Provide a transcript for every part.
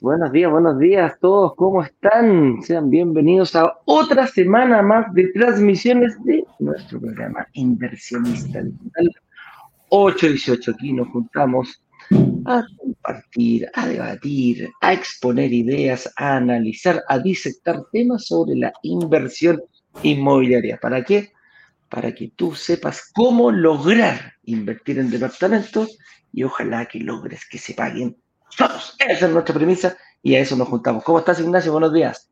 Buenos días, buenos días a todos. ¿Cómo están? Sean bienvenidos a otra semana más de transmisiones de nuestro programa Inversionista Digital 818. Aquí nos juntamos a compartir, a debatir, a exponer ideas, a analizar, a disectar temas sobre la inversión inmobiliaria. ¿Para qué? Para que tú sepas cómo lograr invertir en departamentos y ojalá que logres que se paguen todos. Esa es nuestra premisa y a eso nos juntamos. ¿Cómo estás, Ignacio? Buenos días.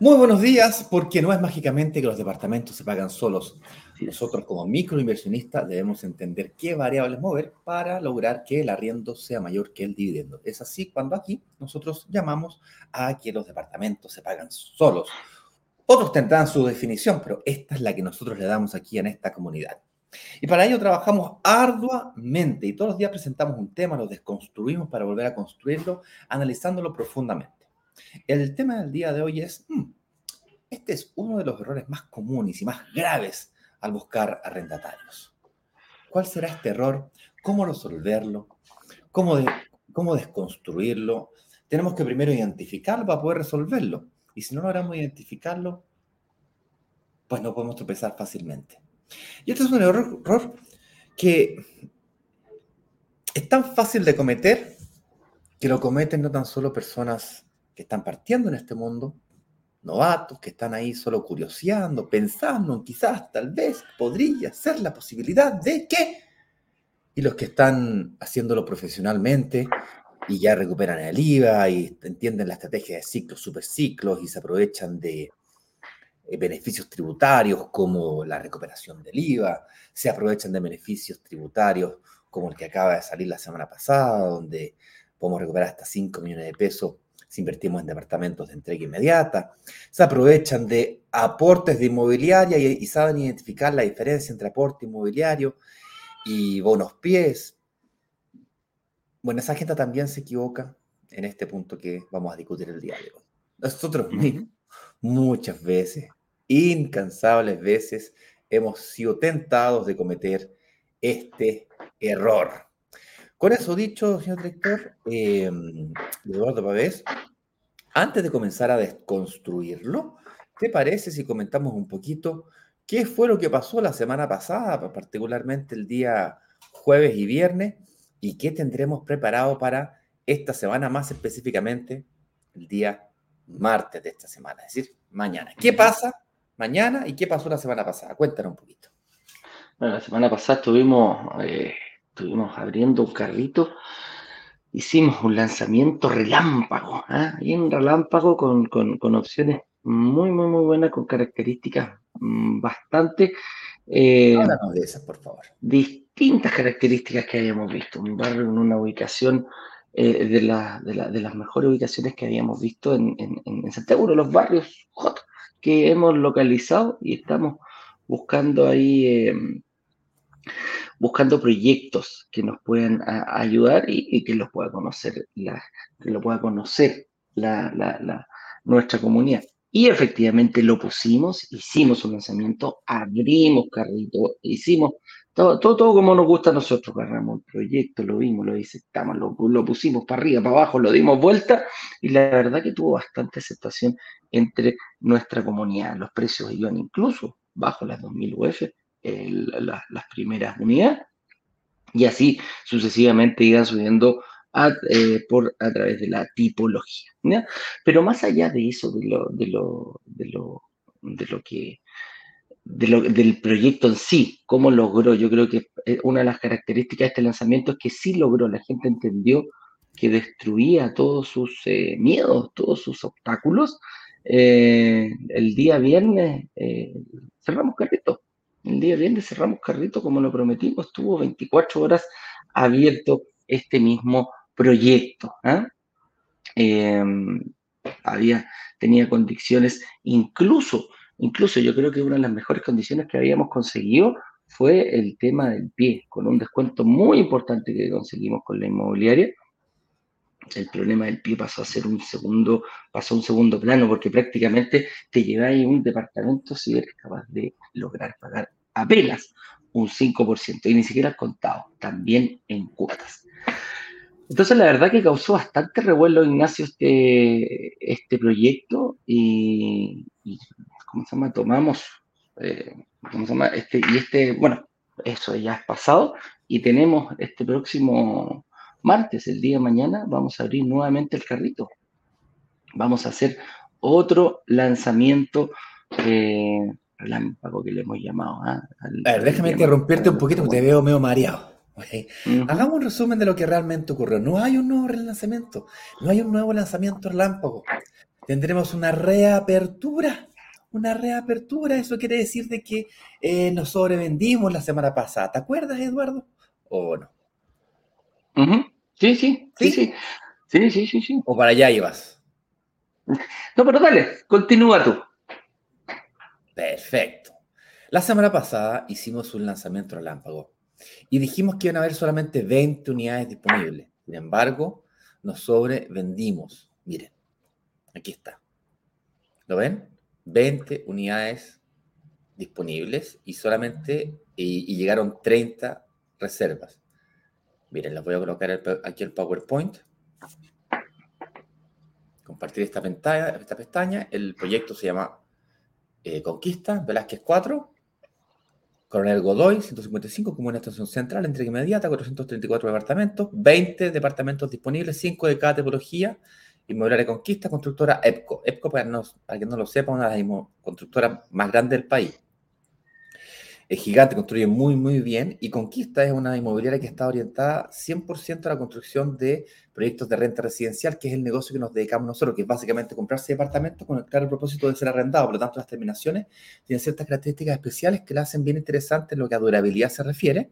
Muy buenos días, porque no es mágicamente que los departamentos se pagan solos. Nosotros como microinversionistas debemos entender qué variables mover para lograr que el arriendo sea mayor que el dividendo. Es así cuando aquí nosotros llamamos a que los departamentos se pagan solos. Otros tendrán su definición, pero esta es la que nosotros le damos aquí en esta comunidad. Y para ello trabajamos arduamente y todos los días presentamos un tema, lo desconstruimos para volver a construirlo, analizándolo profundamente. El tema del día de hoy es, hmm, este es uno de los errores más comunes y más graves al buscar arrendatarios. ¿Cuál será este error? ¿Cómo resolverlo? ¿Cómo, cómo desconstruirlo? Tenemos que primero identificarlo para poder resolverlo. Y si no logramos identificarlo, pues no podemos tropezar fácilmente. Y este es un error, que es tan fácil de cometer que lo cometen no tan solo personas que están partiendo en este mundo, novatos que están ahí solo curioseando, pensando en quizás, tal vez, podría ser la posibilidad de que, y los que están haciéndolo profesionalmente y ya recuperan el IVA y entienden la estrategia de ciclos, superciclos y se aprovechan de beneficios tributarios como la recuperación del IVA, se aprovechan de beneficios tributarios como el que acaba de salir la semana pasada, donde podemos recuperar hasta 5 millones de pesos si invertimos en departamentos de entrega inmediata, se aprovechan de aportes de inmobiliaria y, saben identificar la diferencia entre aporte inmobiliario y bonos pies. Bueno, esa gente también se equivoca en este punto que vamos a discutir el día de hoy. Nosotros mismos, muchas veces, incansables veces, hemos sido tentados de cometer este error. Con eso dicho, señor director, eh, Eduardo Pavés, antes de comenzar a desconstruirlo, ¿te parece si comentamos un poquito qué fue lo que pasó la semana pasada, particularmente el día jueves y viernes, y qué tendremos preparado para esta semana, más específicamente el día martes de esta semana, es decir, mañana? ¿Qué pasa mañana y qué pasó la semana pasada? Cuéntanos un poquito. Bueno, la semana pasada estuvimos... Eh, estuvimos abriendo un carrito, hicimos un lanzamiento relámpago, ¿eh? y un relámpago con, con, opciones muy, muy, muy buenas, con características mm, bastante... Eh, de esas, por favor. Distintas características que habíamos visto. Un barrio en una ubicación eh, de, la, de, la, de, las mejores ubicaciones que habíamos visto en, en, en Santiago, los barrios hot que hemos localizado y estamos buscando ahí eh, buscando proyectos que nos puedan ayudar y, que los pueda conocer la, lo pueda conocer la, nuestra comunidad. Y efectivamente lo pusimos, hicimos un lanzamiento, abrimos carrito, hicimos todo, todo, todo como nos gusta a nosotros, agarramos el proyecto, lo vimos, lo disectamos, lo, lo pusimos para arriba, para abajo, lo dimos vuelta y la verdad que tuvo bastante aceptación entre nuestra comunidad. Los precios iban incluso bajo las 2000 UF las primeras unidades y así sucesivamente iban subiendo a, eh, por, a través de la tipología. Pero más allá de eso, de lo, de lo, de lo, de lo que del proyecto en sí, cómo logró, yo creo que eh, una de las características de este lanzamiento es que sí logró, la gente entendió que destruía todos sus eh, miedos, todos sus obstáculos. el día viernes cerramos carrito, el día viernes cerramos carrito como lo prometimos, estuvo 24 horas abierto este mismo proyecto. ¿ah? Había, tenía condiciones, incluso, incluso yo creo que una de las mejores condiciones que habíamos conseguido fue el tema del pie, con un descuento muy importante que conseguimos con la inmobiliaria. El problema del pie pasó a ser un segundo, pasó a un segundo plano, porque prácticamente te lleváis un departamento si eres capaz de lograr pagar apenas un 5%, y ni siquiera contado, también en cuotas. Entonces, la verdad que causó bastante revuelo, Ignacio, este, este proyecto y, ¿cómo se llama? Tomamos, eh, ¿cómo se llama? Este, y este, bueno, eso ya es pasado y tenemos este próximo martes, el día de mañana, vamos a abrir nuevamente el carrito. Vamos a hacer otro lanzamiento eh, relámpago que le hemos llamado. ¿ah? a ver, déjame interrumpirte un poquito porque te veo medio mareado. Hagamos un resumen de lo que realmente ocurrió. No hay un nuevo lanzamiento, no hay un nuevo lanzamiento relámpago. Tendremos una reapertura. Una reapertura, eso quiere decir de que eh, nos sobrevendimos la semana pasada. ¿Te acuerdas, Eduardo? ¿O no? sí, sí, sí, sí, sí, sí, sí, sí. ¿O para allá ibas? No, pero dale, continúa tú. Perfecto. La semana pasada hicimos un lanzamiento relámpago y dijimos que iban a haber solamente 20 unidades disponibles. Sin embargo, nos sobrevendimos. Miren, aquí está. ¿Lo ven? 20 unidades disponibles y solamente y, llegaron 30 reservas. Miren, les voy a colocar aquí el PowerPoint. Compartir esta esta pestaña. El proyecto se llama eh, Conquista, Velázquez 4. Coronel Godoy, 155, como una estación central, entrega inmediata, 434 departamentos, 20 departamentos disponibles, 5 de cada tipología, inmobiliaria conquista, constructora EPCO. EPCO, para, no, que no lo sepa, una de las constructoras más grandes del país es gigante, construye muy, muy bien. Y Conquista es una inmobiliaria que está orientada 100% a la construcción de proyectos de renta residencial, que es el negocio que nos dedicamos nosotros, que es básicamente comprarse departamentos con el claro propósito de ser arrendado. Por lo tanto, las terminaciones tienen ciertas características especiales que la hacen bien interesante en lo que a durabilidad se refiere,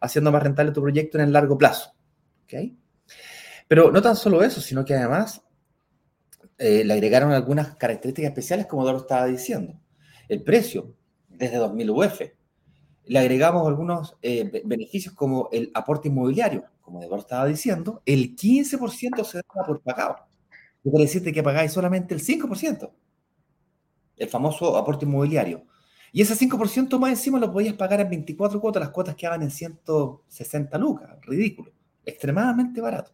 haciendo más rentable tu proyecto en el largo plazo. ¿Okay? Pero no tan solo eso, sino que además eh, le agregaron algunas características especiales, como Doro estaba diciendo. El precio, desde 2000 UF, le agregamos algunos eh, beneficios como el aporte inmobiliario, como de estaba diciendo, el 15% se da por pagado. Yo quiero decirte que pagáis solamente el 5%, el famoso aporte inmobiliario. Y ese 5% más encima lo podías pagar en 24 cuotas, las cuotas que hagan en 160 lucas, ridículo, extremadamente barato.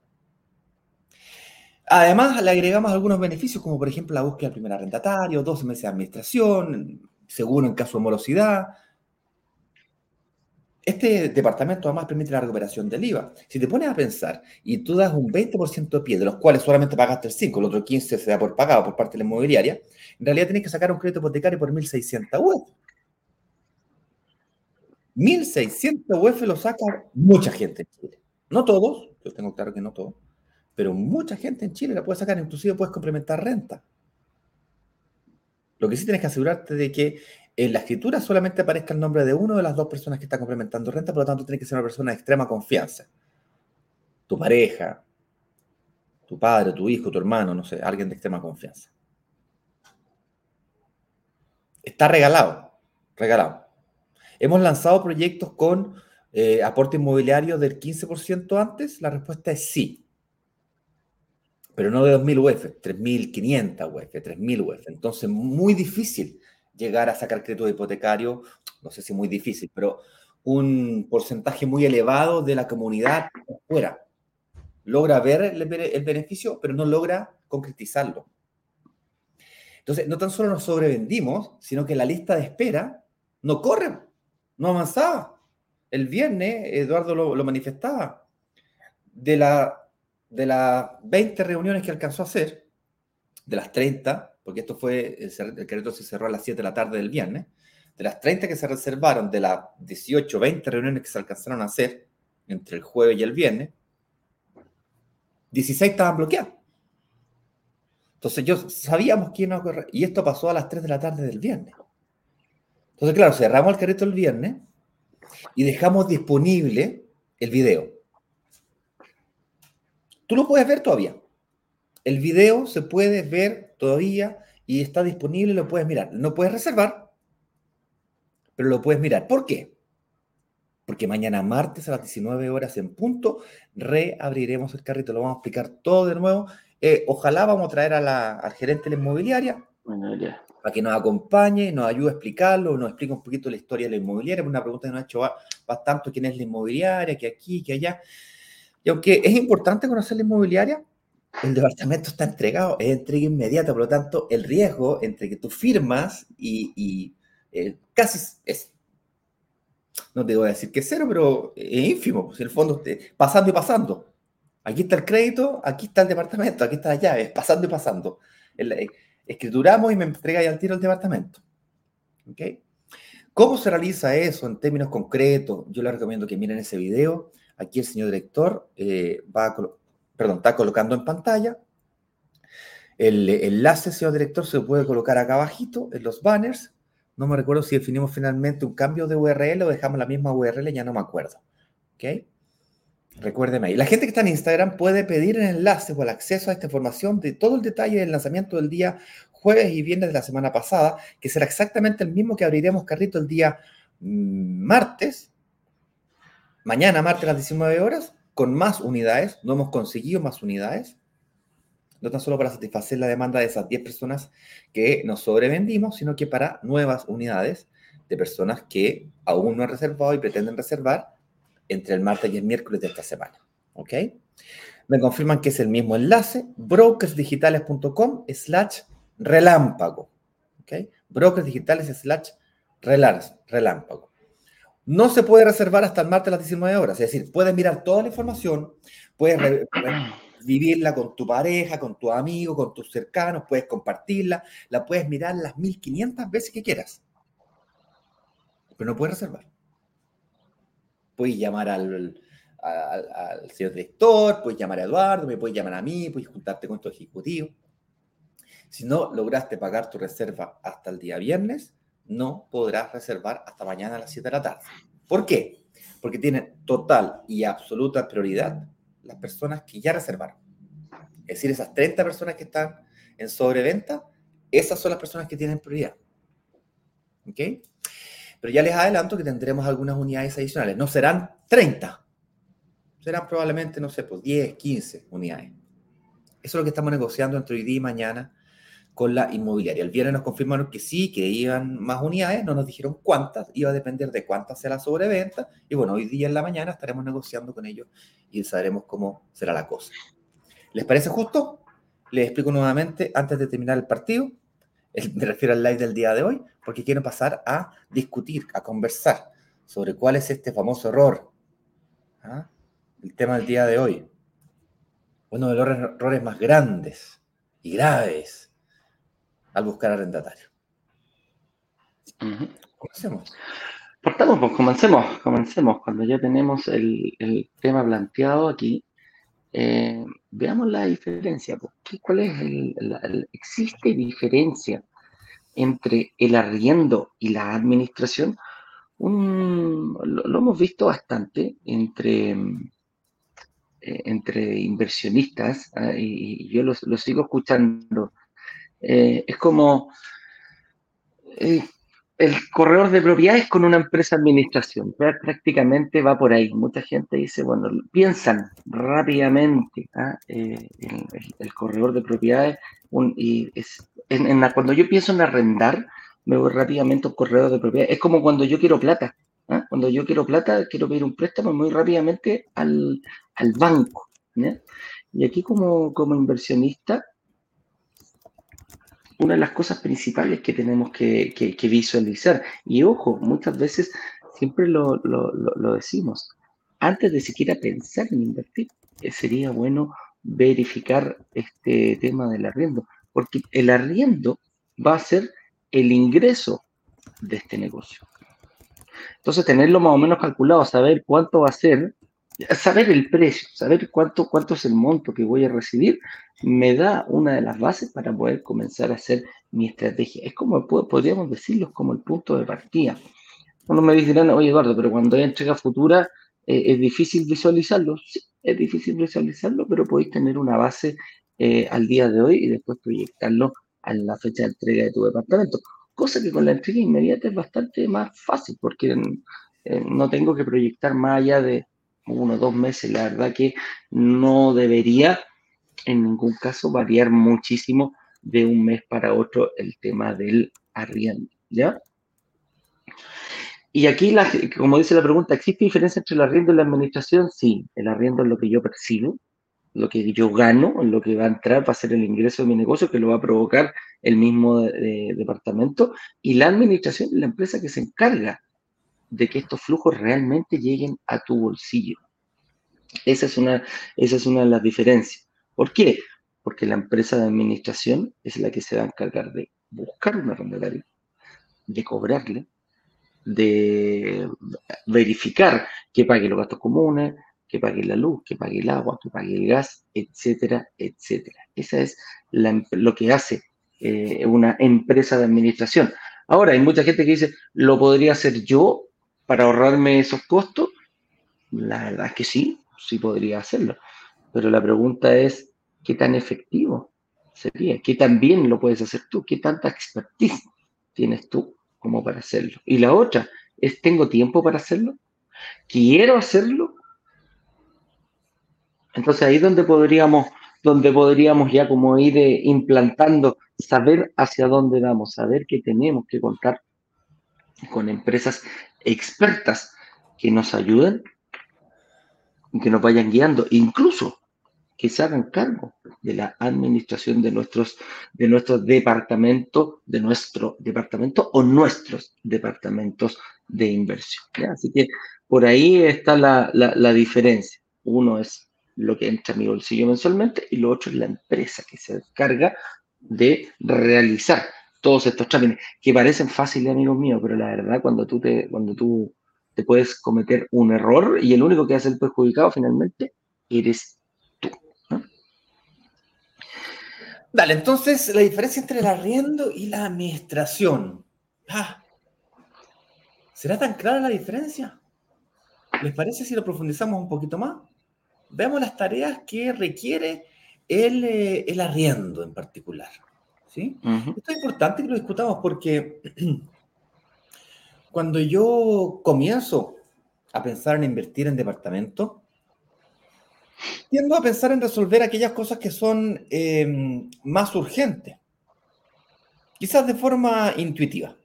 Además, le agregamos algunos beneficios, como por ejemplo la búsqueda del primer arrendatario, 12 meses de administración, seguro en caso de morosidad, este departamento además permite la recuperación del IVA. Si te pones a pensar y tú das un 20% de pie, de los cuales solamente pagaste el 5, el otro 15 se da por pagado por parte de la inmobiliaria, en realidad tienes que sacar un crédito hipotecario por 1.600 UF. 1.600 UF lo saca mucha gente en Chile. No todos, yo tengo claro que no todos, pero mucha gente en Chile la puede sacar, inclusive puedes complementar renta. Lo que sí tienes que asegurarte de que en la escritura solamente aparezca el nombre de uno de las dos personas que está complementando renta, por lo tanto tiene que ser una persona de extrema confianza. Tu pareja, tu padre, tu hijo, tu hermano, no sé, alguien de extrema confianza. Está regalado, regalado. Hemos lanzado proyectos con eh, aporte inmobiliario del 15% antes, la respuesta es sí. Pero no de 2.000 UF, 3.500 UF, 3.000 UF. Entonces, muy difícil llegar a sacar crédito hipotecario, no sé si muy difícil, pero un porcentaje muy elevado de la comunidad fuera. Logra ver el, beneficio, pero no logra concretizarlo. Entonces, no tan solo nos sobrevendimos, sino que la lista de espera no corre, no avanzaba. El viernes, Eduardo lo, manifestaba, de, la, de las 20 reuniones que alcanzó a hacer, de las 30, porque esto fue, el, el se cerró a las 7 de la tarde del viernes, de las 30 que se reservaron, de las 18, 20 reuniones que se alcanzaron a hacer entre el jueves y el viernes, 16 estaban bloqueadas. Entonces yo sabíamos que ocurrir, y esto pasó a las 3 de la tarde del viernes. Entonces, claro, cerramos el carrito el viernes y dejamos disponible el video. Tú lo puedes ver todavía. El video se puede ver todavía y está disponible, lo puedes mirar. No puedes reservar, pero lo puedes mirar. ¿Por qué? Porque mañana martes a las 19 horas en punto reabriremos el carrito. Lo vamos a explicar todo de nuevo. Eh, ojalá vamos a traer a la, al gerente de la inmobiliaria para que nos acompañe, nos ayude a explicarlo, nos explique un poquito la historia de la inmobiliaria. Una pregunta que nos ha hecho bastante quién es la inmobiliaria, que aquí, que allá. Aunque es importante conocer la inmobiliaria, el departamento está entregado, es entrega inmediata, por lo tanto, el riesgo entre que tú firmas y, eh, casi es, no te voy a decir que es cero, pero es ínfimo, pues el fondo, pasando y pasando. Aquí está el crédito, aquí está el departamento, aquí está la llave, pasando y pasando. Eh, escrituramos y me entrega ya al tiro el departamento. ¿Ok? ¿Cómo se realiza eso en términos concretos? Yo les recomiendo que miren ese video. Aquí el señor director eh, va a está colocando en pantalla. El enlace, señor director, se puede colocar acá abajito en los banners. No me recuerdo si definimos finalmente un cambio de URL o dejamos la misma URL, ya no me acuerdo. ¿Ok? Recuérdeme ahí. La gente que está en Instagram puede pedir el enlace o el acceso a esta información de todo el detalle del lanzamiento del día jueves y viernes de la semana pasada, que será exactamente el mismo que abriremos carrito el día mm, martes, mañana martes a las 19 horas, con más unidades, no hemos conseguido más unidades, no tan solo para satisfacer la demanda de esas 10 personas que nos sobrevendimos, sino que para nuevas unidades de personas que aún no han reservado y pretenden reservar entre el martes y el miércoles de esta semana. ¿Ok? Me confirman que es el mismo enlace, brokersdigitales.com slash relámpago. ¿Ok? Brokersdigitales slash relámpago. No se puede reservar hasta el martes a las 19 horas. Es decir, puedes mirar toda la información, puedes vivirla con tu pareja, con tu amigo, con tus cercanos, puedes compartirla, la puedes mirar las 1500 veces que quieras. Pero no puedes reservar. Puedes llamar al, al, señor director, puedes llamar a Eduardo, me puedes llamar a mí, puedes juntarte con tu ejecutivo. Si no lograste pagar tu reserva hasta el día viernes, no podrás reservar hasta mañana a las 7 de la tarde. ¿Por qué? Porque tienen total y absoluta prioridad las personas que ya reservaron. Es decir, esas 30 personas que están en sobreventa, esas son las personas que tienen prioridad. ¿Ok? Pero ya les adelanto que tendremos algunas unidades adicionales. No serán 30. Serán probablemente, no sé, pues 10, 15 unidades. Eso es lo que estamos negociando entre hoy día y mañana con la inmobiliaria. El viernes nos confirmaron que sí, que iban más unidades, no nos dijeron cuántas, iba a depender de cuántas sea la sobreventa. Y bueno, hoy día en la mañana estaremos negociando con ellos y sabremos cómo será la cosa. ¿Les parece justo? Les explico nuevamente antes de terminar el partido. me refiero al live del día de hoy, porque quiero pasar a discutir, a conversar sobre cuál es este famoso error. ¿ah? El tema del día de hoy. Uno de los errores más grandes y graves al buscar arrendatario. Comencemos. Partamos, pues comencemos, comencemos. Cuando ya tenemos el, tema planteado aquí, eh, veamos la diferencia. Pues. ¿Cuál es el, ¿Existe diferencia entre el arriendo y la administración? lo, hemos visto bastante entre, eh, entre inversionistas ah, y, yo lo sigo escuchando eh, es como eh, el corredor de propiedades con una empresa de administración. Prácticamente va por ahí. Mucha gente dice, bueno, piensan rápidamente ¿ah? eh, el, corredor de propiedades. y es, cuando yo pienso en arrendar, me voy rápidamente a un corredor de propiedades. Es como cuando yo quiero plata. ¿ah? Cuando yo quiero plata, quiero pedir un préstamo muy rápidamente al, banco. Y aquí como, como inversionista, una de las cosas principales que tenemos que, visualizar. Y ojo, muchas veces siempre lo, decimos, antes de siquiera pensar en invertir, eh, sería bueno verificar este tema del arriendo, porque el arriendo va a ser el ingreso de este negocio. Entonces, tenerlo más o menos calculado, saber cuánto va a ser saber el precio, saber cuánto, cuánto es el monto que voy a recibir, me da una de las bases para poder comenzar a hacer mi estrategia. Es como, podríamos decirlo, como el punto de partida. Uno me dirán, oye Eduardo, pero cuando hay entrega futura eh, es difícil visualizarlo. Sí, es difícil visualizarlo, pero podéis tener una base eh, al día de hoy y después proyectarlo a la fecha de entrega de tu departamento. Cosa que con la entrega inmediata es bastante más fácil porque eh, no tengo que proyectar más allá de, uno o dos meses, la verdad que no debería en ningún caso variar muchísimo de un mes para otro el tema del arriendo, ¿ya? Y aquí, como dice la pregunta, ¿existe diferencia entre el arriendo y la administración? Sí, el arriendo es lo que yo percibo, lo que yo gano, lo que va a entrar, va a ser el ingreso de mi negocio, que lo va a provocar el mismo departamento, y la administración es la empresa que se encarga de que estos flujos realmente lleguen a tu bolsillo. Esa es una, esa es una de las diferencias. ¿Por qué? Porque la empresa de administración es la que se va a encargar de buscar un arrendatario, de cobrarle, de verificar que pague los gastos comunes, que pague la luz, que pague el agua, que pague el gas, etcétera, etcétera. Esa es lo que hace eh, una empresa de administración. Ahora, hay mucha gente que dice, ¿lo podría hacer yo para ahorrarme esos costos? La verdad es que sí, sí podría hacerlo. Pero la pregunta es, ¿qué tan efectivo sería? ¿Qué tan bien lo puedes hacer tú? ¿Qué tanta expertise tienes tú como para hacerlo? Y la otra es, ¿tengo tiempo para hacerlo? ¿Quiero hacerlo? Entonces ahí es donde podríamos, donde podríamos ya como ir eh, implantando, saber hacia dónde vamos, saber que tenemos que contar con empresas expertas que nos ayuden y que nos vayan guiando, incluso que se hagan cargo de la administración de nuestros, de nuestros departamentos, de nuestro departamento o nuestros departamentos de inversión. Así que por ahí está la, la, diferencia. Uno es lo que entra a mi bolsillo mensualmente y lo otro es la empresa que se encarga de realizar todos estos trámites que parecen fáciles, amigos míos, pero la verdad cuando tú te, cuando tú te puedes cometer un error y el único que hace el perjudicado finalmente eres tú. Dale, entonces la diferencia entre el arriendo y la administración. Ah, ¿Será tan clara la diferencia? ¿Les parece si lo profundizamos un poquito más? Veamos las tareas que requiere el, eh, el arriendo en particular. ¿Sí? Esto es importante que lo discutamos porque cuando yo comienzo a pensar en invertir en departamento, tiendo a pensar en resolver aquellas cosas que son em, más urgentes, quizás de forma intuitiva.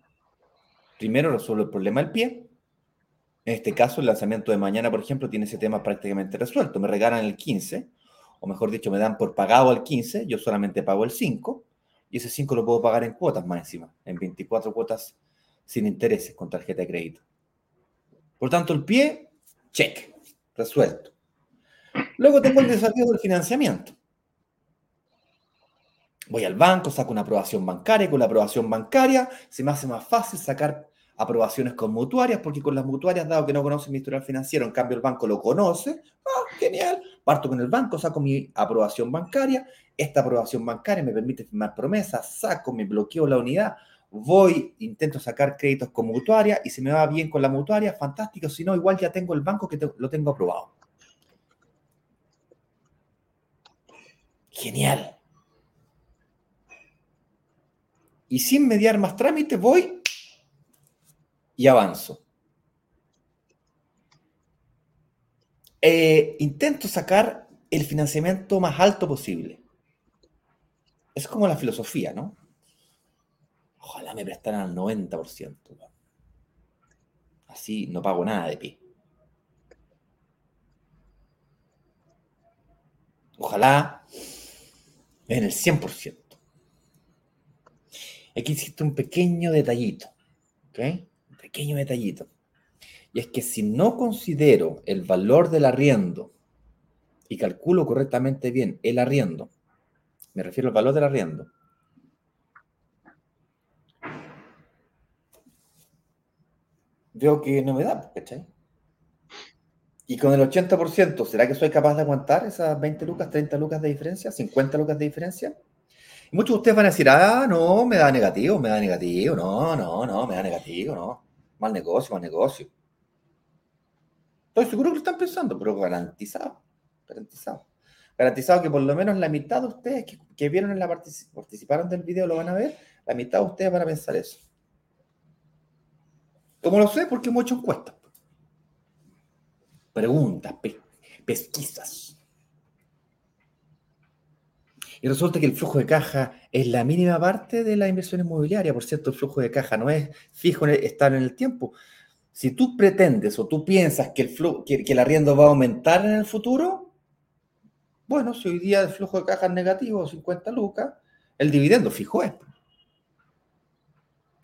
Primero resuelvo el problema del pie. En este caso, el lanzamiento de mañana, por ejemplo, tiene ese tema prácticamente resuelto. Me regalan el 15, o mejor dicho, me dan por pagado el 15, yo solamente pago el 5, y ese 5 lo puedo pagar en cuotas más encima, en 24 cuotas sin intereses con tarjeta de crédito. Por tanto, el pie, check, resuelto. Luego tengo el desafío del financiamiento. Voy al banco, saco una aprobación bancaria, con la aprobación bancaria se me hace más fácil sacar aprobaciones con mutuarias, porque con las mutuarias, dado que no conocen mi historial financiero, en cambio el banco lo conoce, ah, genial, parto con el banco, saco mi aprobación bancaria, esta aprobación bancaria me permite firmar promesas, saco, me bloqueo la unidad, voy, intento sacar créditos con mutuaria y si me va bien con la mutuaria, fantástico, si no, igual ya tengo el banco que lo tengo aprobado. Genial. Y sin mediar más trámites voy y avanzo. Eh, intento sacar el financiamiento más alto posible. Es como la filosofía, ¿no? Ojalá me prestaran al 90%. Así no pago nada de pie. Ojalá en el 100%. Aquí existe un pequeño detallito. ¿Ok? Un pequeño detallito. Y es que si no considero el valor del arriendo y calculo correctamente bien el arriendo, me refiero al valor del arriendo, veo que no me da, ¿cachai? Y con el 80%, ¿será que soy capaz de aguantar esas 20 lucas, 30 lucas de diferencia, 50 lucas de diferencia? Muchos de ustedes van a decir, ah, no, me da negativo, me da negativo, no, no, no, me da negativo, no. Mal negocio, mal negocio. Estoy seguro que lo están pensando, pero garantizado, garantizado. Garantizado que por lo menos la mitad de ustedes que, vieron en la participaron del video lo van a ver, la mitad de ustedes van a pensar eso. ¿Cómo lo sé? Porque hemos hecho encuestas. Preguntas, pesquisas. Y resulta que el flujo de caja es la mínima parte de la inversión inmobiliaria. Por cierto, el flujo de caja no es fijo, está en el tiempo. Si tú pretendes o tú piensas que el, que, que el arriendo va a aumentar en el futuro, bueno, si hoy día el flujo de caja es negativo, 50 lucas, el dividendo fijo es.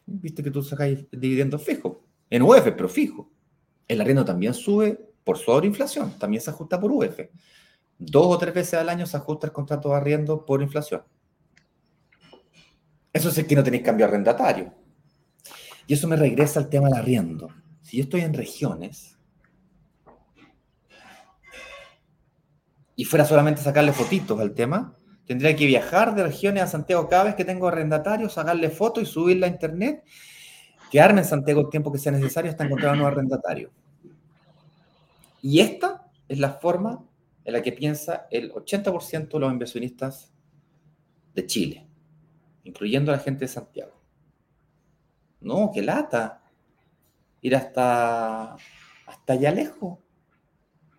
Viste que tú sacas el dividendo fijo. En UF, pero fijo. El arriendo también sube por sobreinflación, también se ajusta por UF. Dos o tres veces al año se ajusta el contrato de arriendo por inflación. Eso es que no tenéis cambio arrendatario. Y eso me regresa al tema del arriendo. Si yo estoy en regiones y fuera solamente sacarle fotitos al tema, tendría que viajar de regiones a Santiago cada vez que tengo arrendatarios, sacarle fotos y subirla a internet, quedarme en Santiago el tiempo que sea necesario hasta encontrar un nuevo arrendatario. Y esta es la forma en la que piensa el 80% de los inversionistas de Chile, incluyendo a la gente de Santiago. No, qué lata. Ir hasta, hasta allá lejos.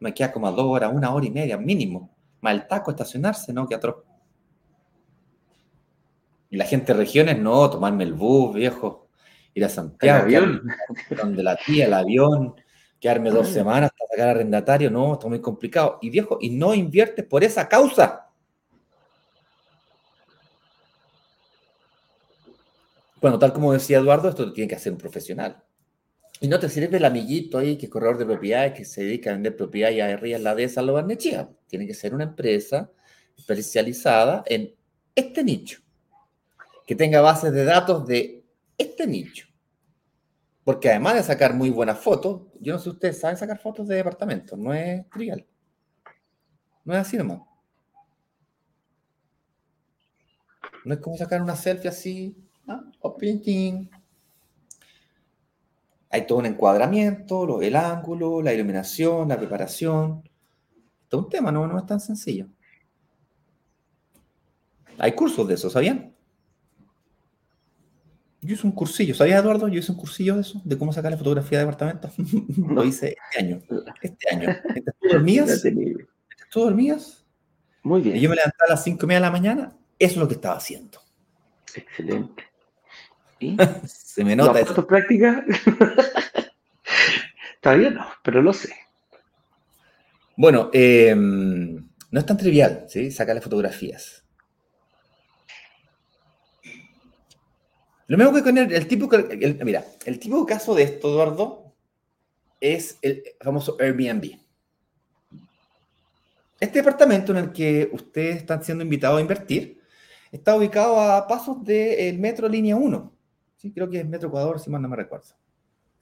Me queda como a dos horas, una hora y media mínimo. Más el taco, estacionarse, ¿no? Que atroz. Y la gente de regiones, no, tomarme el bus, viejo. Ir a Santiago, donde la tía, el avión, quedarme dos semanas hasta sacar arrendatario, no, está muy complicado. Y viejo, y no inviertes por esa causa. Bueno, tal como decía Eduardo, esto lo tiene que hacer un profesional. Y no te sirve el amiguito ahí que es corredor de propiedades que se dedica a vender propiedades y a en la de lo Barnechea. Tiene que ser una empresa especializada en este nicho, que tenga bases de datos de este nicho. Porque además de sacar muy buenas fotos, yo no sé si ustedes saben sacar fotos de departamentos, no es trivial. No es así nomás. No es como sacar una selfie así, ¿ah? o painting. Hay todo un encuadramiento, el ángulo, la iluminación, la preparación. Todo un tema, no, no es tan sencillo. Hay cursos de eso, ¿sabían? Yo hice un cursillo, ¿sabías, Eduardo? Yo hice un cursillo de eso, de cómo sacar la fotografía de departamento. Lo hice este año. Este año. ¿Tú dormías? ¿Tú dormías? Muy bien. Y yo me levantaba a las 5 y media de la mañana. Eso es lo que estaba haciendo. Excelente. ¿Y? Se me nota eso. práctica? Todavía no, pero lo sé. Bueno, eh, no es tan trivial, ¿sí? Sacarle fotografías. Lo mismo que con el, el tipo, mira, el tipo de caso de esto, Eduardo, es el famoso Airbnb. Este departamento en el que ustedes están siendo invitados a invertir está ubicado a pasos del metro línea 1. Sí, creo que es Metro Ecuador, si mal no me recuerdo.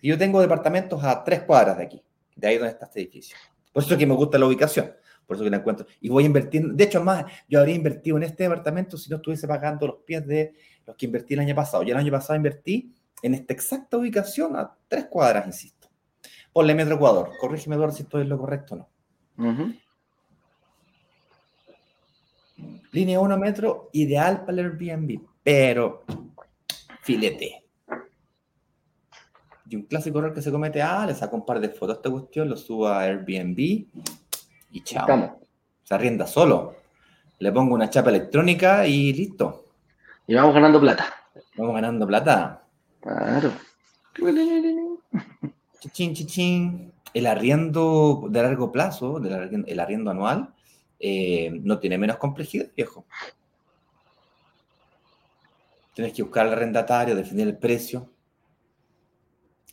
Y yo tengo departamentos a tres cuadras de aquí, de ahí donde está este edificio. Por eso es que me gusta la ubicación, por eso que la encuentro. Y voy a invertir, de hecho, más, yo habría invertido en este departamento si no estuviese pagando los pies de los que invertí el año pasado. Yo el año pasado invertí en esta exacta ubicación a tres cuadras, insisto. Ponle Metro Ecuador. Corrígeme, Eduardo, si esto es lo correcto o no. Línea 1 metro, ideal para el Airbnb, pero filete. Y un clásico error que se comete, ah, le saco un par de fotos a esta cuestión, lo subo a Airbnb y chao. Se arrienda solo. Le pongo una chapa electrónica y listo. Y vamos ganando plata. Vamos ganando plata. Claro. Chichín, chichín. El arriendo de largo plazo, el arriendo anual, eh, no tiene menos complejidad, viejo. Tienes que buscar al arrendatario, definir el precio,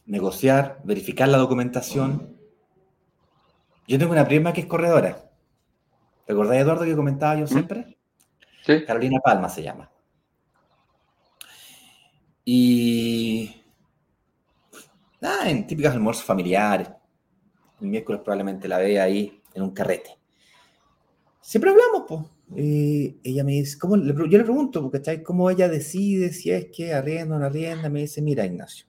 negociar, verificar la documentación. Yo tengo una prima que es corredora. ¿Te acordás, Eduardo, que comentaba yo ¿Mm? siempre? Sí. Carolina Palma se llama. Y. Ah, en típicas almuerzos familiares. El miércoles probablemente la vea ahí en un carrete. Siempre hablamos, pues. Ella me dice, ¿cómo? yo le pregunto, ¿cachai? ¿Cómo ella decide si es que arrienda o no arrienda? Me dice, mira, Ignacio,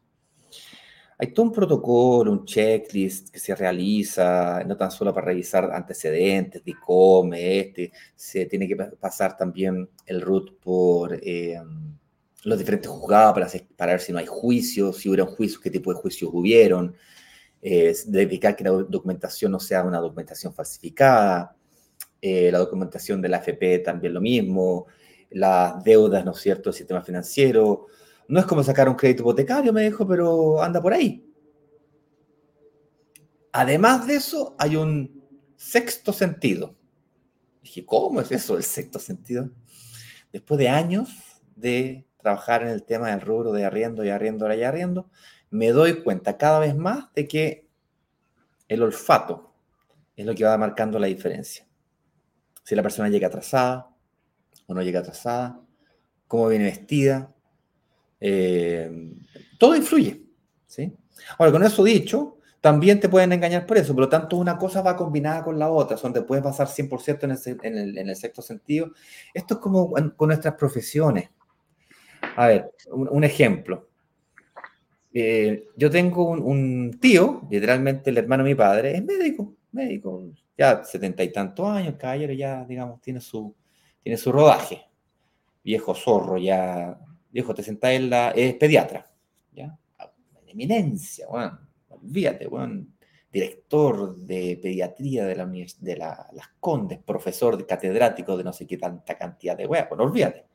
hay todo un protocolo, un checklist que se realiza, no tan solo para revisar antecedentes de come, este, se tiene que pasar también el root por eh, los diferentes juzgados para, para, ver si no hay juicios, si hubieron juicios, qué tipo de juicios hubieron, eh, verificar que la documentación no sea una documentación falsificada, eh, la documentación de la AFP también lo mismo, las deudas, ¿no es cierto?, del sistema financiero. No es como sacar un crédito hipotecario, me dijo, pero anda por ahí. Además de eso, hay un sexto sentido. Dije, ¿cómo es eso el sexto sentido? Después de años de trabajar en el tema del rubro de arriendo y arriendo y arriendo, me doy cuenta cada vez más de que el olfato es lo que va marcando la diferencia. Si la persona llega atrasada o no llega atrasada, cómo viene vestida, eh, todo influye. ¿sí? Ahora, con eso dicho, también te pueden engañar por eso, por lo tanto, una cosa va combinada con la otra, donde puedes pasar 100% en el, en, el, sexto sentido. Esto es como con nuestras profesiones. A ver, un, ejemplo. Eh, yo tengo un, tío, literalmente el hermano de mi padre, es médico, médico, ya setenta y tantos años, caballero, ya, digamos, tiene su, tiene su rodaje. Viejo zorro, ya, viejo, te sentás en la, es pediatra, ¿ya? eminencia, bueno, olvídate, bueno, director de pediatría de, la, las Condes, profesor de catedrático de no sé qué tanta cantidad de weas, bueno, olvídate.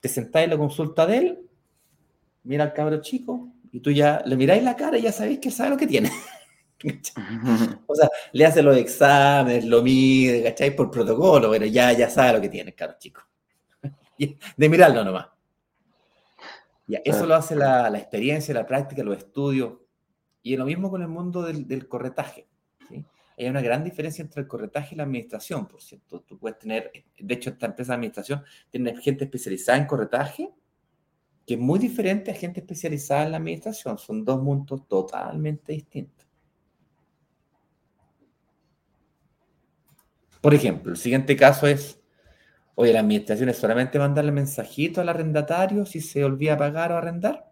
Te sentás en la consulta de él, mira al cabro chico, y tú ya le miráis la cara y ya sabéis que sabe lo que tiene. o sea, le hace los exámenes, lo mide, ¿cachai? Por protocolo, pero ya, ya sabe lo que tiene, cabro chico. De mirarlo nomás. Ya, eso lo hace la, la, experiencia, la práctica, los estudios. Y lo mismo con el mundo del, del corretaje. Hay una gran diferencia entre el corretaje y la administración, por cierto. Tú puedes tener, de hecho, esta empresa de administración tiene gente especializada en corretaje, que es muy diferente a gente especializada en la administración. Son dos mundos totalmente distintos. Por ejemplo, el siguiente caso es Oye, la administración es solamente mandarle mensajito al arrendatario si se olvida pagar o arrendar.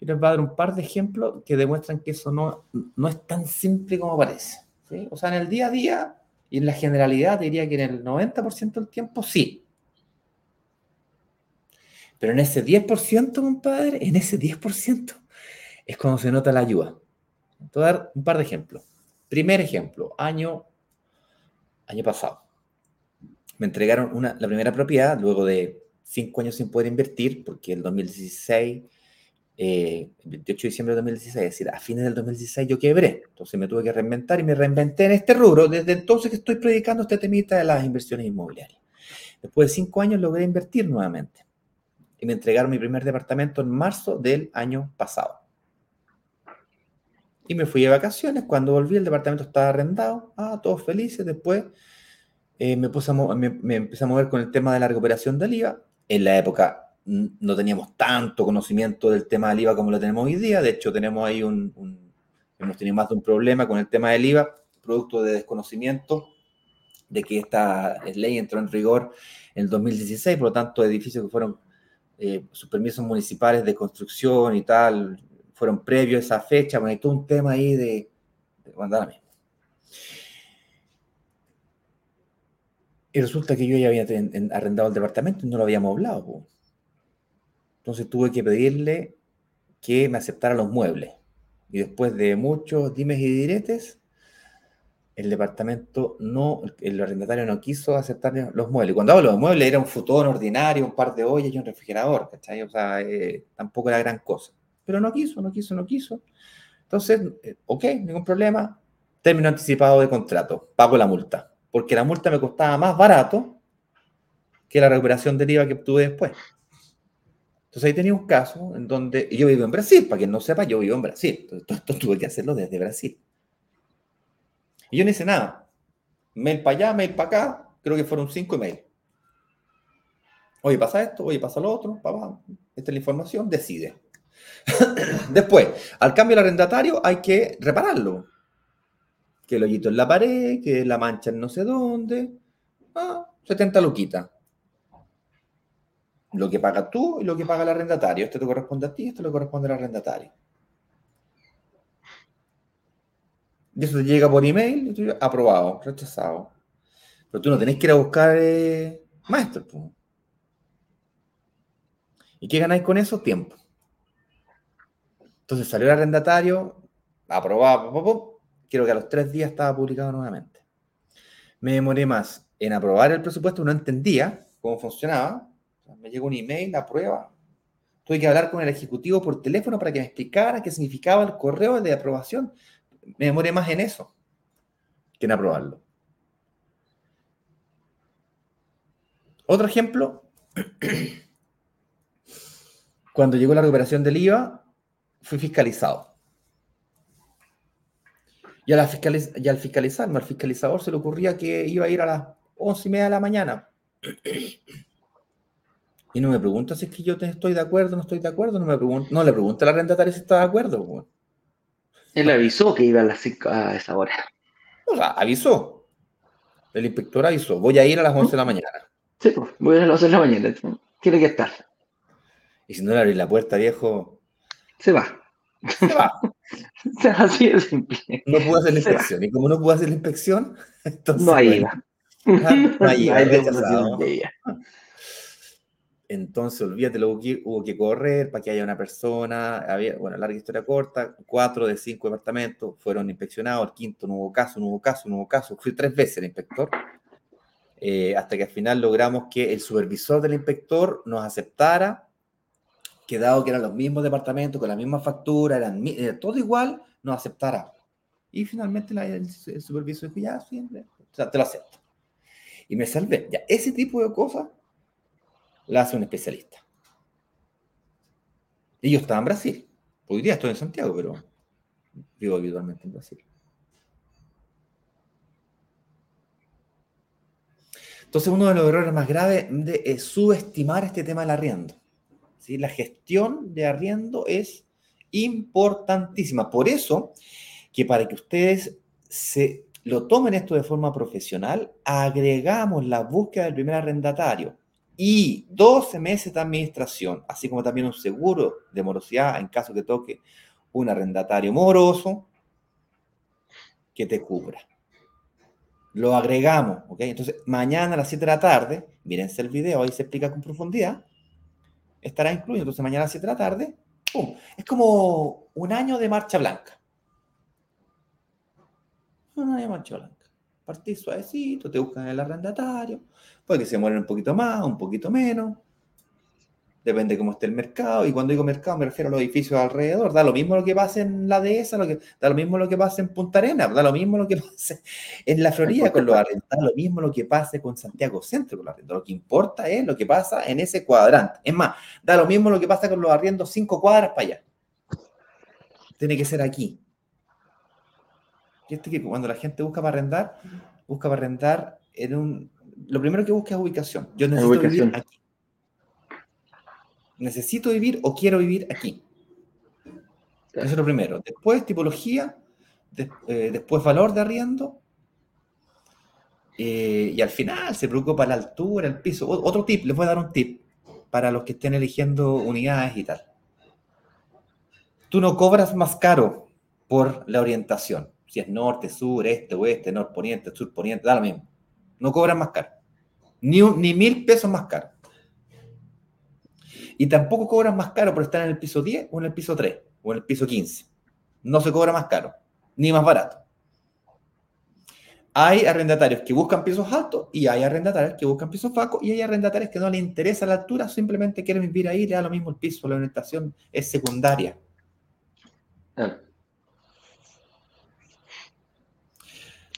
Y les va a dar un par de ejemplos que demuestran que eso no, no es tan simple como parece. O sea, en el día a día y en la generalidad diría que en el 90% del tiempo sí. Pero en ese 10%, compadre, en ese 10% es cuando se nota la ayuda. Voy a dar un par de ejemplos. Primer ejemplo, año, año pasado me entregaron una, la primera propiedad luego de cinco años sin poder invertir, porque el 2016, eh, el 28 de diciembre de 2016, es decir, a fines del 2016 yo quebré. Entonces me tuve que reinventar y me reinventé en este rubro. Desde entonces que estoy predicando este temita de las inversiones inmobiliarias. Después de cinco años logré invertir nuevamente. Y me entregaron mi primer departamento en marzo del año pasado. Y me fui de vacaciones. Cuando volví, el departamento estaba arrendado. Ah, todos felices. Después eh, me, puse me, empecé a mover con el tema de la recuperación del IVA. En la época no teníamos tanto conocimiento del tema del IVA como lo tenemos hoy día. De hecho, tenemos ahí un, hemos tenido más de un problema con el tema del IVA, producto de desconocimiento de que esta ley entró en rigor en el 2016, por lo tanto, edificios que fueron eh, sus permisos municipales de construcción y tal, fueron previos a esa fecha, bueno, hay todo un tema ahí de, de Y resulta que yo ya había arrendado el departamento y no lo habíamos hablado. Entonces tuve que pedirle que me aceptara los muebles. Y después de muchos dimes y diretes, el departamento no, el arrendatario no quiso aceptar los muebles. Cuando hablo de muebles, era un futón ordinario, un par de ollas y un refrigerador, ¿cachai? O sea, eh, tampoco era gran cosa. Pero no quiso, no quiso, no quiso. Entonces, eh, ok, ningún problema. Término anticipado de contrato, pago la multa porque la multa me costaba más barato que la recuperación del IVA que obtuve después. Entonces ahí tenía un caso en donde yo vivo en Brasil, para quien no sepa, yo vivo en Brasil. Entonces esto tuve que hacerlo desde Brasil. Y yo no hice nada. Mail para allá, mail para acá, creo que fueron cinco emails. Oye, pasa esto, oye, pasa lo otro, papá, esta es la información, decide. Después, al cambio del arrendatario hay que repararlo que el hoyito en la pared, que la mancha en no sé dónde. Ah, 70 luquitas. Lo que pagas tú y lo que paga el arrendatario. Esto te corresponde a ti, esto le corresponde al arrendatario. Y eso te llega por email, aprobado, rechazado. Pero tú no tenés que ir a buscar eh, maestro. ¿Y qué ganáis con eso? Tiempo. Entonces salió el arrendatario, aprobado, quiero que a los tres días estaba publicado nuevamente. Me demoré más en aprobar el presupuesto, no entendía cómo funcionaba. Me llegó un email, la prueba. Tuve que hablar con el ejecutivo por teléfono para que me explicara qué significaba el correo de aprobación. Me demoré más en eso que en aprobarlo. Otro ejemplo, cuando llegó la recuperación del IVA, fui fiscalizado. Y, al fiscalizarme, al fiscalizador se le ocurría que iba a ir a las once y media de la mañana. Y no me pregunta si es que yo estoy de acuerdo, no estoy de acuerdo, no, me no le pregunta a la arrendataria si está de acuerdo. Él avisó que iba a las a esa hora. O sea, avisó. El inspector avisó, voy a ir a las 11 de la mañana. Sí, pues, voy a ir a las 11 de la mañana. Tiene que estar. Y si no le abrí la puerta, viejo. Se va. Se va. Así de simple. No puedo hacer la inspección. Y como no puedo hacer la inspección, entonces. No hay IVA. No hay IVA. Entonces, olvídate, hubo que, hubo que correr para que haya una persona. Había, bueno, larga historia corta, cuatro de cinco departamentos fueron inspeccionados, el quinto no hubo caso, no hubo caso, no hubo caso. Fui tres veces el inspector, eh, hasta que al final logramos que el supervisor del inspector nos aceptara, que dado que eran los mismos departamentos, con la misma factura, eran todo igual, nos aceptara. Y finalmente el, supervisor dijo, ya, siempre, o sea, te lo acepto. Y me salvé. Ya, ese tipo de cosas la hace un especialista. Y yo estaba en Brasil. Hoy día estoy en Santiago, pero vivo habitualmente en Brasil. Entonces, uno de los errores más graves es subestimar este tema del arriendo. La gestión de arriendo es importantísima. Por eso, que para que ustedes se lo tomen esto de forma profesional, agregamos la búsqueda del primer arrendatario y 12 meses de administración, así como también un seguro de morosidad en caso que toque un arrendatario moroso que te cubra. Lo agregamos, ¿ok? Entonces, mañana a las 7 de la tarde, mírense el video, ahí se explica con profundidad, estará incluido. Entonces, mañana a las 7 de la tarde. Es como un año de marcha blanca. Un año de marcha blanca partís suavecito, te buscan el arrendatario, puede que se mueren un poquito más, un poquito menos, depende de cómo esté el mercado, y cuando digo mercado me refiero a los edificios alrededor, da lo mismo lo que pase en la dehesa, lo que, da lo mismo lo que pase en Punta Arenas, da lo mismo lo que pase en la Florida con los arrendados, da lo mismo lo que pase con Santiago Centro con los arrendados, lo que importa es lo que pasa en ese cuadrante, es más, da lo mismo lo que pasa con los arriendos cinco cuadras para allá, tiene que ser aquí, este que cuando la gente busca para arrendar, busca para arrendar en un... Lo primero que busca es ubicación. Yo necesito vivir aquí. Necesito vivir o quiero vivir aquí. Eso es lo primero. Después, tipología. Eh, después, valor de arriendo. Eh, y al final se preocupa la altura, el piso. otro tip, les voy a dar un tip para los que estén eligiendo unidades y tal. Tú no cobras más caro por la orientación si es norte, sur, este, oeste, norte, poniente, sur, poniente, da lo mismo. No cobran más caro. Ni, ni mil pesos más caro. Y tampoco cobran más caro por estar en el piso 10 o en el piso 3 o en el piso 15. No se cobra más caro, ni más barato. Hay arrendatarios que buscan pisos altos y hay arrendatarios que buscan pisos bajos y hay arrendatarios que no les interesa la altura, simplemente quieren vivir ahí, le da lo mismo el piso, la orientación es secundaria.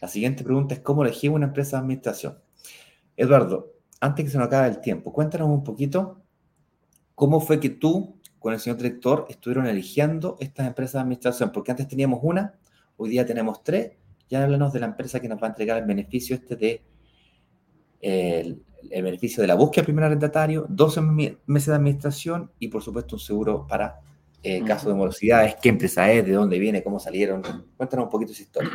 La siguiente pregunta es cómo elegir una empresa de administración. Eduardo, antes que se nos acabe el tiempo, cuéntanos un poquito cómo fue que tú con el señor director estuvieron eligiendo estas empresas de administración, porque antes teníamos una, hoy día tenemos tres, ya háblanos de la empresa que nos va a entregar el beneficio este de el, beneficio de la búsqueda del primer arrendatario, 12 meses de administración y por supuesto un seguro para eh, caso de morosidades, qué empresa es, de dónde viene, cómo salieron. Cuéntanos un poquito esa historia.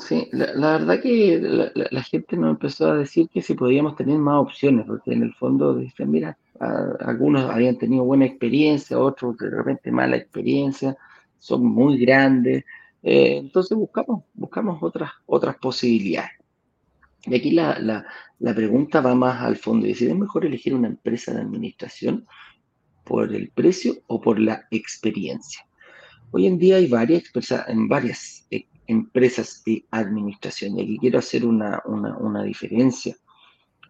Sí, la, verdad que la, gente nos empezó a decir que si podíamos tener más opciones, porque en el fondo dicen, mira, algunos habían tenido buena experiencia, otros de repente mala experiencia, son muy grandes, eh, entonces buscamos, buscamos otras, otras posibilidades. Y aquí la, la, pregunta va más al fondo, es mejor elegir una empresa de administración por el precio o por la experiencia. Hoy en día hay varias, en varias eh, empresas de administración y aquí quiero hacer una, una, diferencia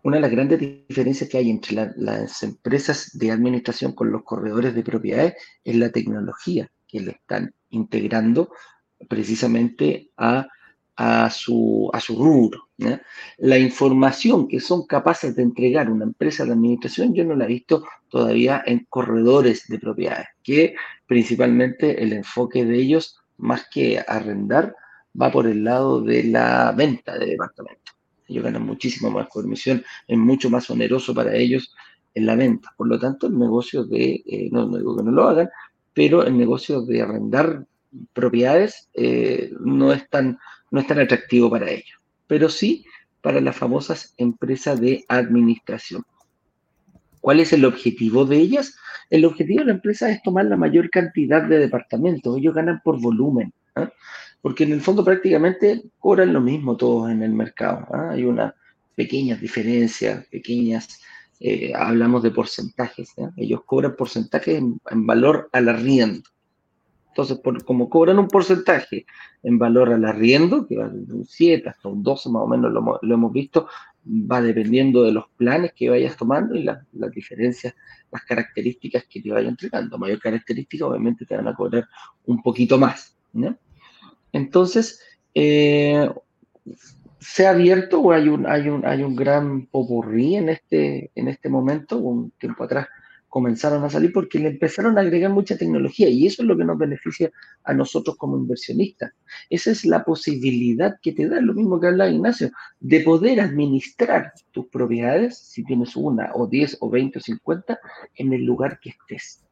una de las grandes diferencias que hay entre las empresas de administración con los corredores de propiedades es la tecnología que le están integrando precisamente a, su, rubro. La información que son capaces de entregar una empresa de administración, yo no la he visto todavía en corredores de propiedades, que principalmente el enfoque de ellos, más que arrendar, va por el lado de la venta de departamentos. Ellos ganan muchísimo más comisión, es mucho más oneroso para ellos en la venta. Por lo tanto, el negocio de, eh, no, digo que no lo hagan, pero el negocio de arrendar propiedades eh, no, es tan, no es tan atractivo para ellos, pero sí para las famosas empresas de administración. ¿Cuál es el objetivo de ellas? El objetivo de la empresa es tomar la mayor cantidad de departamentos. Ellos ganan por volumen. ¿ah? Porque en el fondo prácticamente cobran lo mismo todos en el mercado. ¿ah? Hay unas pequeñas diferencias, pequeñas, eh, hablamos de porcentajes, ellos cobran porcentajes en, valor al arriendo. Entonces, como cobran un porcentaje en valor al arriendo, que va de un 7 hasta un 12 más o menos lo, hemos visto, va dependiendo de los planes que vayas tomando y las diferencias, las características que te vayan entregando. Mayor característica, obviamente te van a cobrar un poquito más. ¿no? Entonces, eh, se ha abierto o hay un, hay un, hay un gran popurrí en este, en este momento, un tiempo atrás comenzaron a salir porque le empezaron a agregar mucha tecnología y eso es lo que nos beneficia a nosotros como inversionistas. Esa es la posibilidad que te da, lo mismo que habla Ignacio, de poder administrar tus propiedades, si tienes una o 10 o 20 o 50, en el lugar que estés.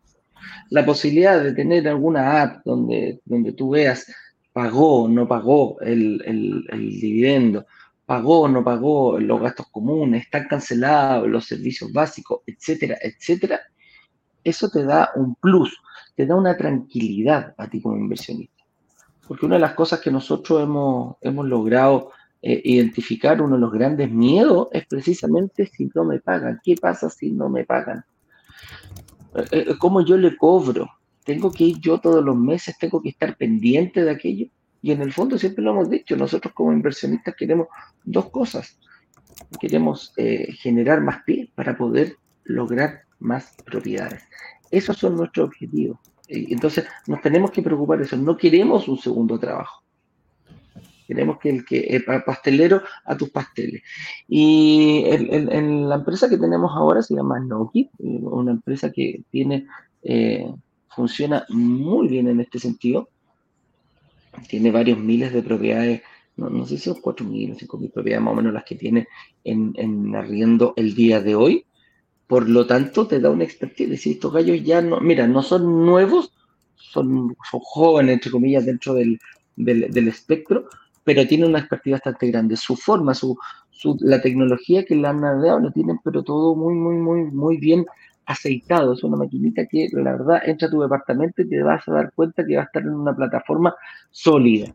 La posibilidad de tener alguna app donde, donde tú veas pagó, no pagó el, dividendo, pagó, no pagó los gastos comunes, están cancelados los servicios básicos, etcétera, etcétera, eso te da un plus, te da una tranquilidad a ti como inversionista. Porque una de las cosas que nosotros hemos, hemos logrado eh, identificar, uno de los grandes miedos, es precisamente si no me pagan. ¿Qué pasa si no me pagan? Eh, eh, ¿Cómo yo le cobro? Tengo que ir yo todos los meses, tengo que estar pendiente de aquello. Y en el fondo siempre lo hemos dicho, nosotros como inversionistas queremos dos cosas. Queremos eh, generar más pie para poder lograr más propiedades. Esos son nuestros objetivos. Entonces nos tenemos que preocupar de eso. No queremos un segundo trabajo. Queremos que el que el pastelero a tus pasteles. Y en la empresa que tenemos ahora se llama Noki, una empresa que tiene eh, funciona muy bien en este sentido. Tiene varios miles de propiedades, no, sé si son 4.000 o 5.000 propiedades más o menos las que tiene en, arriendo el día de hoy. Por lo tanto, te da una expertise. Decir, estos gallos ya no, mira, no son nuevos, son, son jóvenes, entre comillas, dentro del, del, espectro, pero tienen una expertise bastante grande. Su forma, su, su, la tecnología que le han dado, lo tienen, pero todo muy, muy, muy, muy bien aceitado, es una maquinita que la verdad entra a tu departamento y te vas a dar cuenta que va a estar en una plataforma sólida.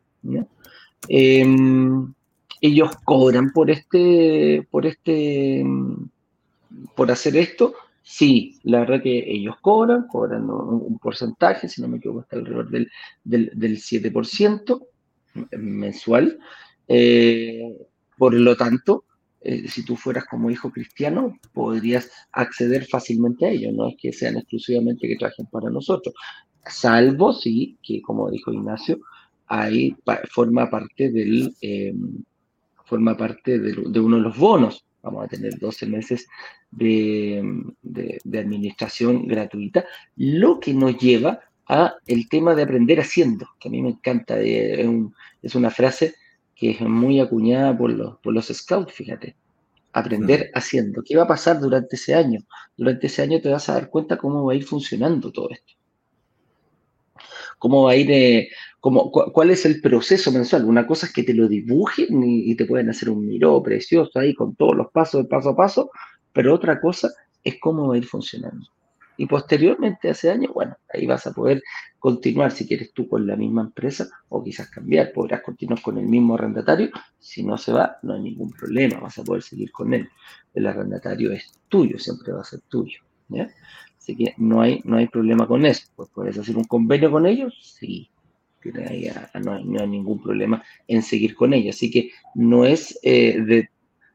Em, ellos cobran por este, por este, por hacer esto. Sí, la verdad que ellos cobran, cobran un, porcentaje, si no me equivoco, está alrededor del, del, del 7% mensual. Eh, por lo tanto, eh, si tú fueras como hijo cristiano, podrías acceder fácilmente a ellos, no es que sean exclusivamente que trabajen para nosotros, salvo si, que como dijo Ignacio, ahí forma parte del, em, forma parte de, uno de los bonos. Vamos a tener 12 meses de, administración gratuita, lo que nos lleva a el tema de aprender haciendo, que a mí me encanta, es una frase que es muy acuñada por los, por los scouts, fíjate. Aprender haciendo. ¿Qué va a pasar durante ese año? Durante ese año te vas a dar cuenta cómo va a ir funcionando todo esto. Cómo va a ir, eh, cómo, cuál es el proceso mensual. Una cosa es que te lo dibujen y, y te pueden hacer un miro precioso ahí con todos los pasos paso a paso, pero otra cosa es cómo va a ir funcionando. Y posteriormente, hace años, bueno, ahí vas a poder continuar si quieres tú con la misma empresa o quizás cambiar. Podrás continuar con el mismo arrendatario. Si no se va, no hay ningún problema, vas a poder seguir con él. El arrendatario es tuyo, siempre va a ser tuyo. Así que no hay, no hay problema con eso. Pues puedes hacer un convenio con ellos, sí. no, hay, no hay ningún problema en seguir con ellos. Así que no es, eh, de,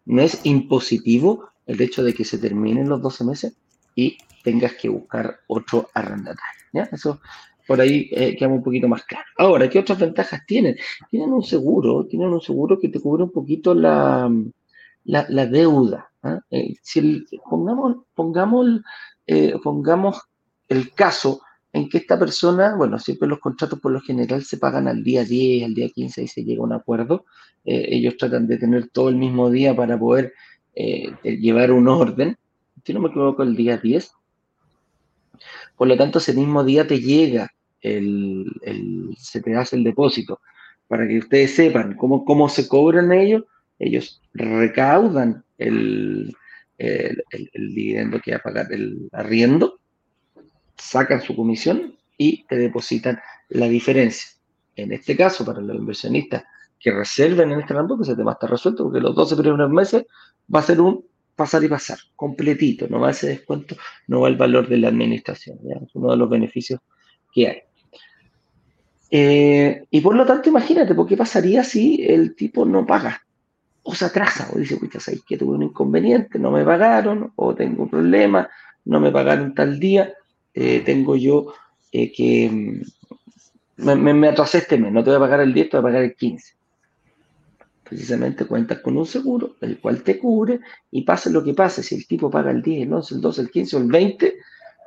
no es impositivo el hecho de que se terminen los 12 meses y tengas que buscar otro arrendatario. Eso por ahí eh, queda un poquito más claro. Ahora, ¿qué otras ventajas tienen? Tienen un seguro, tienen un seguro que te cubre un poquito la, la, deuda. ¿ah? Eh, si pongamos, pongamos, eh, pongamos el caso en que esta persona, bueno, siempre los contratos por lo general se pagan al día 10, al día 15 y se llega a un acuerdo. ellos tratan de tener todo el mismo día para poder llevar un orden. Si no me equivoco, el día 10 por lo tanto, ese mismo día te llega el, se te hace el depósito. Para que ustedes sepan cómo, cómo se cobran ellos, ellos recaudan el, el, dividendo que va a pagar el arriendo, sacan su comisión y te depositan la diferencia. En este caso, para los inversionistas que reserven en este rango, que ese tema está resuelto, porque los 12 primeros meses va a ser un pasar y pasar, completito, no va ese descuento, no va el valor de la administración, es uno de los beneficios que hay. Eh, y por lo tanto, imagínate, ¿por qué pasaría si el tipo no paga? O se atrasa, o dice, pues ¿sabes que tuve un inconveniente? No me pagaron, o tengo un problema, no me pagaron tal día, eh, tengo yo eh, que mm, me, atrasé este mes, no te voy a pagar el 10, te voy a pagar el 15 precisamente cuentas con un seguro, el cual te cubre y pase lo que pase, si el tipo paga el 10, el 11, el 12, el 15 o el 20,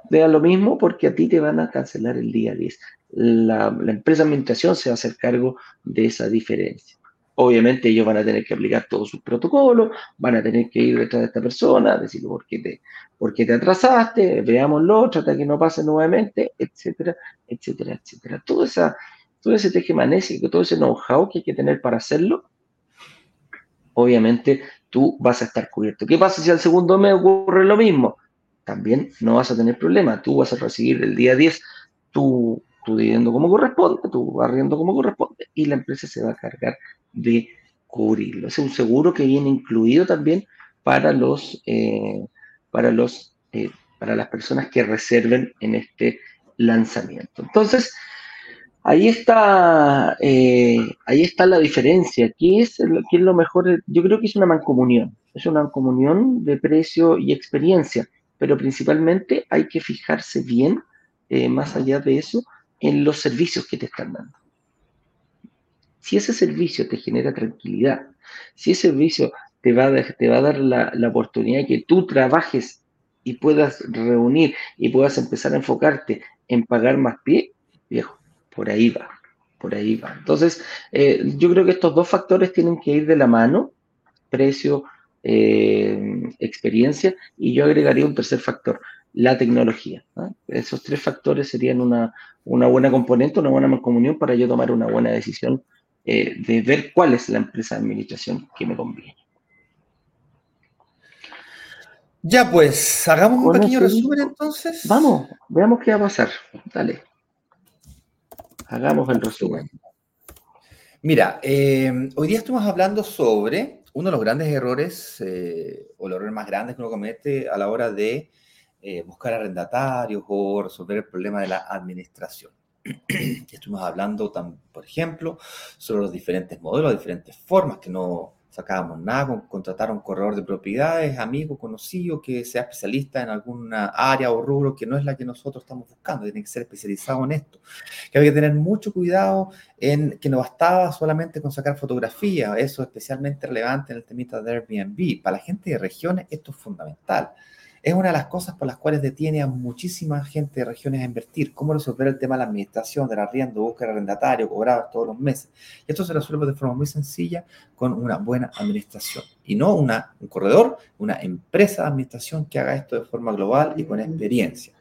vea lo mismo porque a ti te van a cancelar el día 10. La, empresa de administración se va a hacer cargo de esa diferencia. Obviamente ellos van a tener que aplicar todos sus protocolos, van a tener que ir detrás de esta persona, decirle por qué te, por qué te atrasaste, veámoslo, trata que no pase nuevamente, etcétera, etcétera, etcétera. Todo, esa, todo ese tejemaneje, todo ese know-how que hay que tener para hacerlo, obviamente tú vas a estar cubierto. ¿Qué pasa si al segundo mes ocurre lo mismo? También no vas a tener problema. Tú vas a recibir el día 10 tu, tu dividendo como corresponde, tu arriendo como corresponde, y la empresa se va a cargar de cubrirlo. Es un seguro que viene incluido también para los, eh, para los, eh, para las personas que reserven en este lanzamiento. Entonces, ahí está, eh, ahí está la diferencia. ¿Qué es, ¿Qué es lo mejor? Yo creo que es una mancomunión. Es una mancomunión de precio y experiencia, pero principalmente hay que fijarse bien, eh, más allá de eso, en los servicios que te están dando. Si ese servicio te genera tranquilidad, si ese servicio te va a, te va a dar la, la oportunidad de que tú trabajes y puedas reunir y puedas empezar a enfocarte en pagar más pie, viejo, por ahí va, por ahí va. Entonces, eh, yo creo que estos dos factores tienen que ir de la mano, precio, eh, experiencia, y yo agregaría un tercer factor, la tecnología. Esos tres factores serían una, buena componente, una buena comunión para yo tomar una buena decisión eh, de ver cuál es la empresa de administración que me conviene. Ya pues, hagamos un pequeño resumen entonces. Vamos, veamos qué va a pasar. Dale. Hagamos el resumen. Mira, eh, hoy día estamos hablando sobre uno de los grandes errores eh, o los errores más grandes que uno comete a la hora de eh, buscar arrendatarios o resolver el problema de la administración. Estuvimos hablando, por ejemplo, sobre los diferentes modelos, diferentes formas que no sacábamos nada con contratar a un corredor de propiedades, amigo, conocido, que sea especialista en alguna área o rubro que no es la que nosotros estamos buscando, tiene que ser especializado en esto. Que había que tener mucho cuidado en que no bastaba solamente con sacar fotografías, eso es especialmente relevante en el temita de Airbnb. Para la gente de regiones esto es fundamental es una de las cosas por las cuales detiene a muchísima gente de regiones a invertir. Cómo resolver el tema de la administración, del arriendo, buscar arrendatario, cobrar todos los meses. Y esto se resuelve de forma muy sencilla con una buena administración. Y no una, un corredor, una empresa de administración que haga esto de forma global y con experiencia.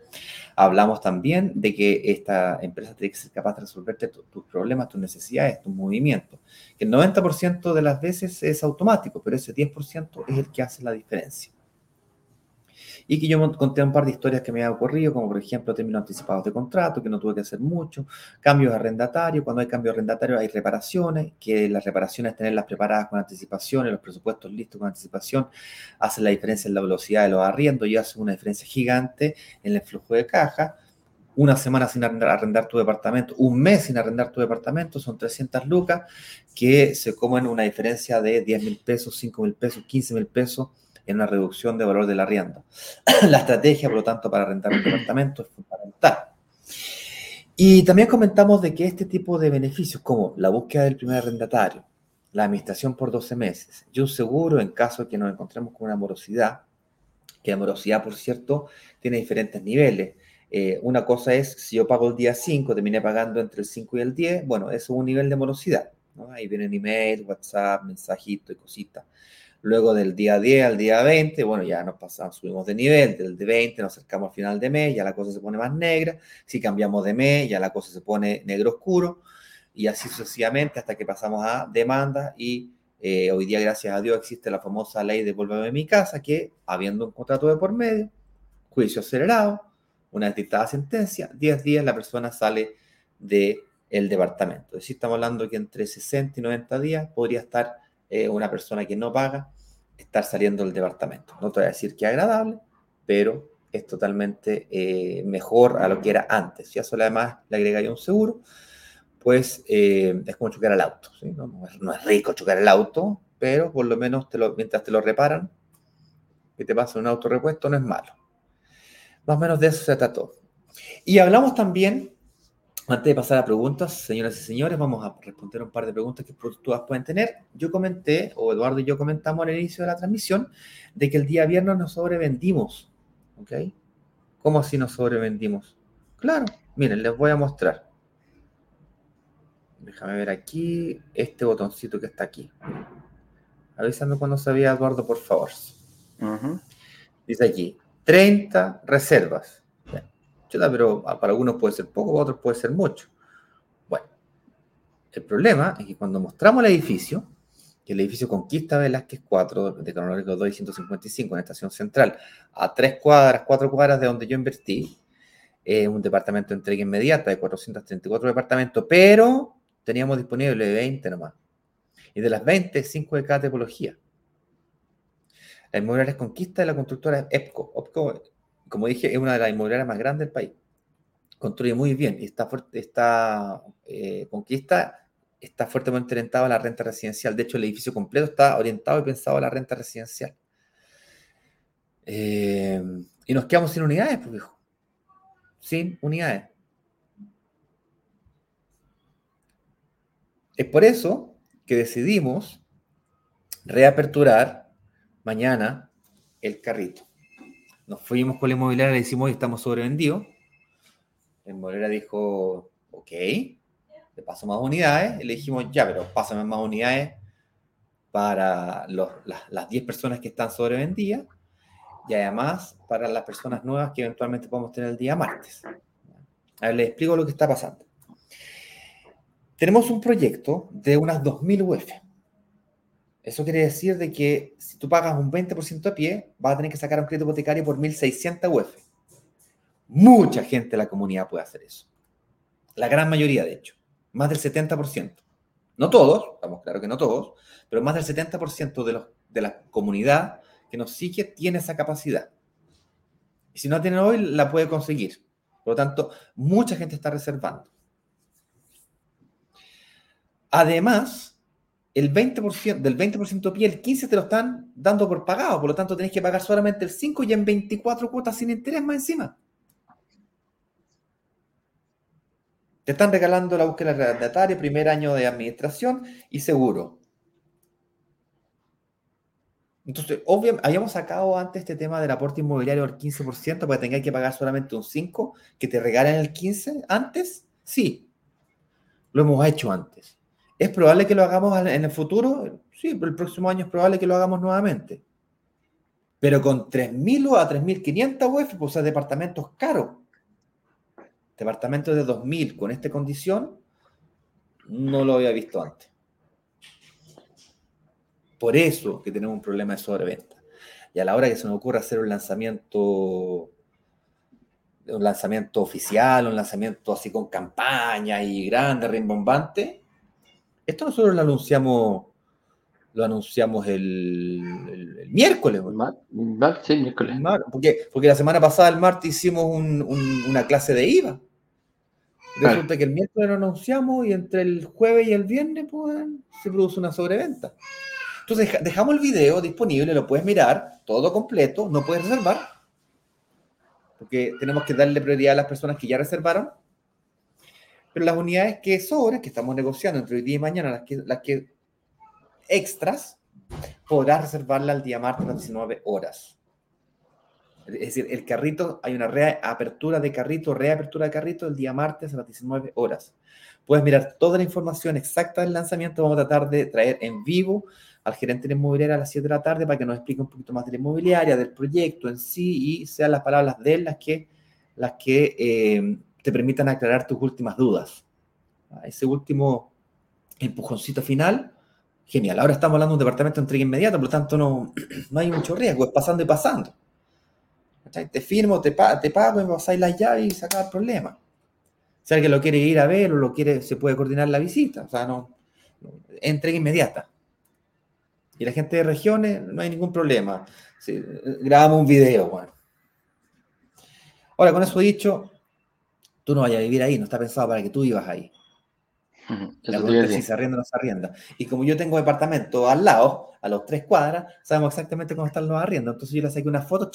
Hablamos también de que esta empresa tiene que ser capaz de resolverte tus problemas, tus necesidades, tus movimientos. Que el 90% de las veces es automático, pero ese 10% es el que hace la diferencia y que yo conté un par de historias que me han ocurrido, como por ejemplo términos anticipados de contrato, que no tuve que hacer mucho, cambios de arrendatario, cuando hay cambios de arrendatario hay reparaciones, que las reparaciones tenerlas preparadas con anticipación los presupuestos listos con anticipación hacen la diferencia en la velocidad de los arriendos y hacen una diferencia gigante en el flujo de caja. Una semana sin arrendar tu departamento, un mes sin arrendar tu departamento, son 300 lucas que se comen una diferencia de 10 mil pesos, 5 mil pesos, 15 mil pesos en una reducción de valor del arriendo. la estrategia, por lo tanto, para rentar un departamento es fundamental. Y también comentamos de que este tipo de beneficios, como la búsqueda del primer arrendatario, la administración por 12 meses y un seguro en caso de que nos encontremos con una morosidad, que la morosidad, por cierto, tiene diferentes niveles. Eh, una cosa es, si yo pago el día 5, terminé pagando entre el 5 y el 10, bueno, eso es un nivel de morosidad. Ahí vienen email, WhatsApp, mensajito y cositas. Luego del día 10 al día 20, bueno, ya nos pasamos, subimos de nivel, del de 20 nos acercamos al final de mes, ya la cosa se pone más negra. Si cambiamos de mes, ya la cosa se pone negro oscuro. Y así sucesivamente hasta que pasamos a demanda y eh, hoy día, gracias a Dios, existe la famosa ley de Vuélveme a mi casa, que habiendo un contrato de por medio, juicio acelerado, una dictada sentencia, 10 días la persona sale del el departamento. Es decir, estamos hablando que entre 60 y 90 días podría estar eh, una persona que no paga estar saliendo del departamento. No te voy a decir que agradable, pero es totalmente eh, mejor a lo que era antes. Si a eso además le agregaría un seguro, pues eh, es como chocar el auto. No, es, rico chocar el auto, pero por lo menos te lo, mientras te lo reparan, que te pasa un auto repuesto, no es malo. Más o menos de eso se trató. Y hablamos también antes de pasar a preguntas, señoras y señores, vamos a responder un par de preguntas que todas pueden tener. Yo comenté, o Eduardo y yo comentamos al inicio de la transmisión, de que el día viernes nos sobrevendimos. ¿Ok? ¿Cómo así nos sobrevendimos? Claro, miren, les voy a mostrar. Déjame ver aquí este botoncito que está aquí. Avísame cuando se vea, Eduardo, por favor. Dice aquí, 30 reservas pero para algunos puede ser poco, para otros puede ser mucho. Bueno, el problema es que cuando mostramos el edificio, que el edificio Conquista Velázquez 4, de cronológico 2 y 155 en Estación Central, a tres cuadras, cuatro cuadras de donde yo invertí, es un departamento de entrega inmediata de 434 departamentos, pero teníamos disponible 20 nomás. Y de las 20, 5 de cada tipología. La inmobiliaria Conquista de la constructora EPCO. EPCO como dije, es una de las inmobiliarias más grandes del país. Construye muy bien y está, está eh, conquista, está fuertemente orientado a la renta residencial. De hecho, el edificio completo está orientado y pensado a la renta residencial. Eh, y nos quedamos sin unidades, pues, hijo. Sin unidades. Es por eso que decidimos reaperturar mañana el carrito. Nos fuimos con la inmobiliaria, le decimos, hoy estamos sobrevendidos. La inmobiliaria dijo, ok, le paso más unidades. Y le dijimos, ya, pero pásame más unidades para las, 10 personas que están sobrevendidas y además para las personas nuevas que eventualmente podemos tener el día martes. A ver, les explico lo que está pasando. Tenemos un proyecto de unas 2.000 UF. Eso quiere decir de que si tú pagas un 20% a pie, vas a tener que sacar un crédito hipotecario por 1.600 UF. Mucha gente de la comunidad puede hacer eso. La gran mayoría, de hecho. Más del 70%. No todos, estamos claros que no todos, pero más del 70% de, los, de la comunidad que nos sigue tiene esa capacidad. Y si no tiene hoy, la puede conseguir. Por lo tanto, mucha gente está reservando. Además, el 20%, del 20% pie, el 15% te lo están dando por pagado, por lo tanto tenés que pagar solamente el 5% y en 24 cuotas sin interés más encima. Te están regalando la búsqueda arrendataria, primer año de administración y seguro. Entonces, obviamente, habíamos sacado antes este tema del aporte inmobiliario del 15% para que tengáis que pagar solamente un 5%, que te regalen el 15% antes. Sí, lo hemos hecho antes. ¿Es probable que lo hagamos en el futuro? Sí, pero el próximo año es probable que lo hagamos nuevamente. Pero con 3.000 o a 3.500 UF, pues es departamentos caros. Departamentos de 2.000 con esta condición, no lo había visto antes. Por eso que tenemos un problema de sobreventa. Y a la hora que se nos ocurra hacer un lanzamiento, un lanzamiento oficial, un lanzamiento así con campaña y grande, rimbombante, esto nosotros lo anunciamos, lo anunciamos el, miércoles. sí, miércoles. Porque, porque la semana pasada, el martes, hicimos una clase de IVA. Resulta que el miércoles lo anunciamos y entre el jueves y el viernes pues, se produce una sobreventa. Entonces dejamos el video disponible, lo puedes mirar todo completo, no puedes reservar, porque tenemos que darle prioridad a las personas que ya reservaron. Pero las unidades que sobran, que estamos negociando entre hoy día y mañana, las que, las que extras, podrás reservarla el día martes a las 19 horas. Es decir, el carrito, hay una reapertura de carrito, reapertura de carrito el día martes a las 19 horas. Puedes mirar toda la información exacta del lanzamiento. Vamos a tratar de traer en vivo al gerente de la inmobiliaria a las 7 de la tarde para que nos explique un poquito más de la inmobiliaria, del proyecto en sí y sean las palabras de él las que, las que eh, te permitan aclarar tus últimas dudas. Ese último empujoncito final, genial. Ahora estamos hablando de un departamento de entrega inmediata, por lo tanto no, no hay mucho riesgo, es pasando y pasando. Te firmo, te, pago y pasáis las llaves y sacas el problema. Si alguien lo quiere ir a ver o lo quiere, se puede coordinar la visita. O sea, no, entrega inmediata. Y la gente de regiones, no hay ningún problema. grabamos un video, bueno. Ahora, con eso dicho, tú no vayas a vivir ahí, no está pensado para que tú vivas ahí. La pregunta es si se arrienda o no se arrienda. Y como yo tengo departamento al lado, a los tres cuadras, sabemos exactamente cómo están los arriendos. Entonces yo le saqué una foto,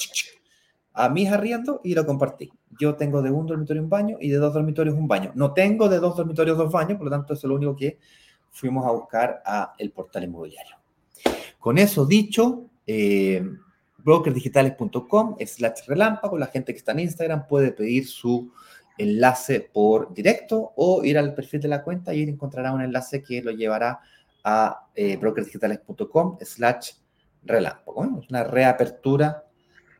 a mis arriendo y lo compartí. Yo tengo de un dormitorio un baño y de dos dormitorios un baño. No tengo de dos dormitorios dos baños, por lo tanto eso es lo único que fuimos a buscar a el portal inmobiliario. Con eso dicho, eh, brokersdigitales.com slash relámpago, la gente que está en Instagram puede pedir su enlace por directo o ir al perfil de la cuenta y encontrará un enlace que lo llevará a eh, brokersdigitales.com slash relámpago. Una reapertura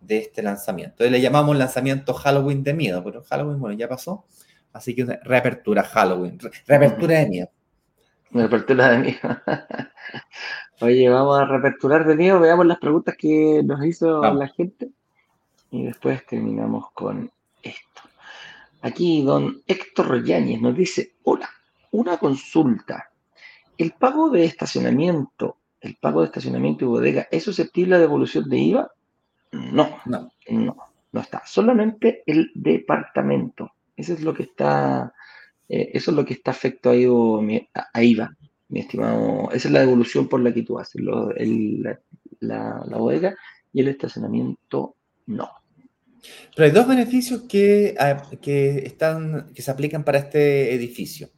de este lanzamiento. le llamamos lanzamiento Halloween de miedo, pero Halloween, bueno, ya pasó. Así que reapertura Halloween, reapertura de miedo. Reapertura de miedo. Oye, vamos a reaperturar de miedo, veamos las preguntas que nos hizo la gente y después terminamos con. Aquí don Héctor Yáñez nos dice, hola, una consulta. ¿El pago de estacionamiento, el pago de estacionamiento y bodega es susceptible a devolución de IVA? No, no, no, no está. Solamente el departamento. Eso es lo que está, eh, eso es lo que está afecto a, IVA, mi estimado. Esa es la devolución por la que tú haces, la, bodega y el estacionamiento no. Pero hay dos beneficios que, ah, que, están, que se aplican para este edificio.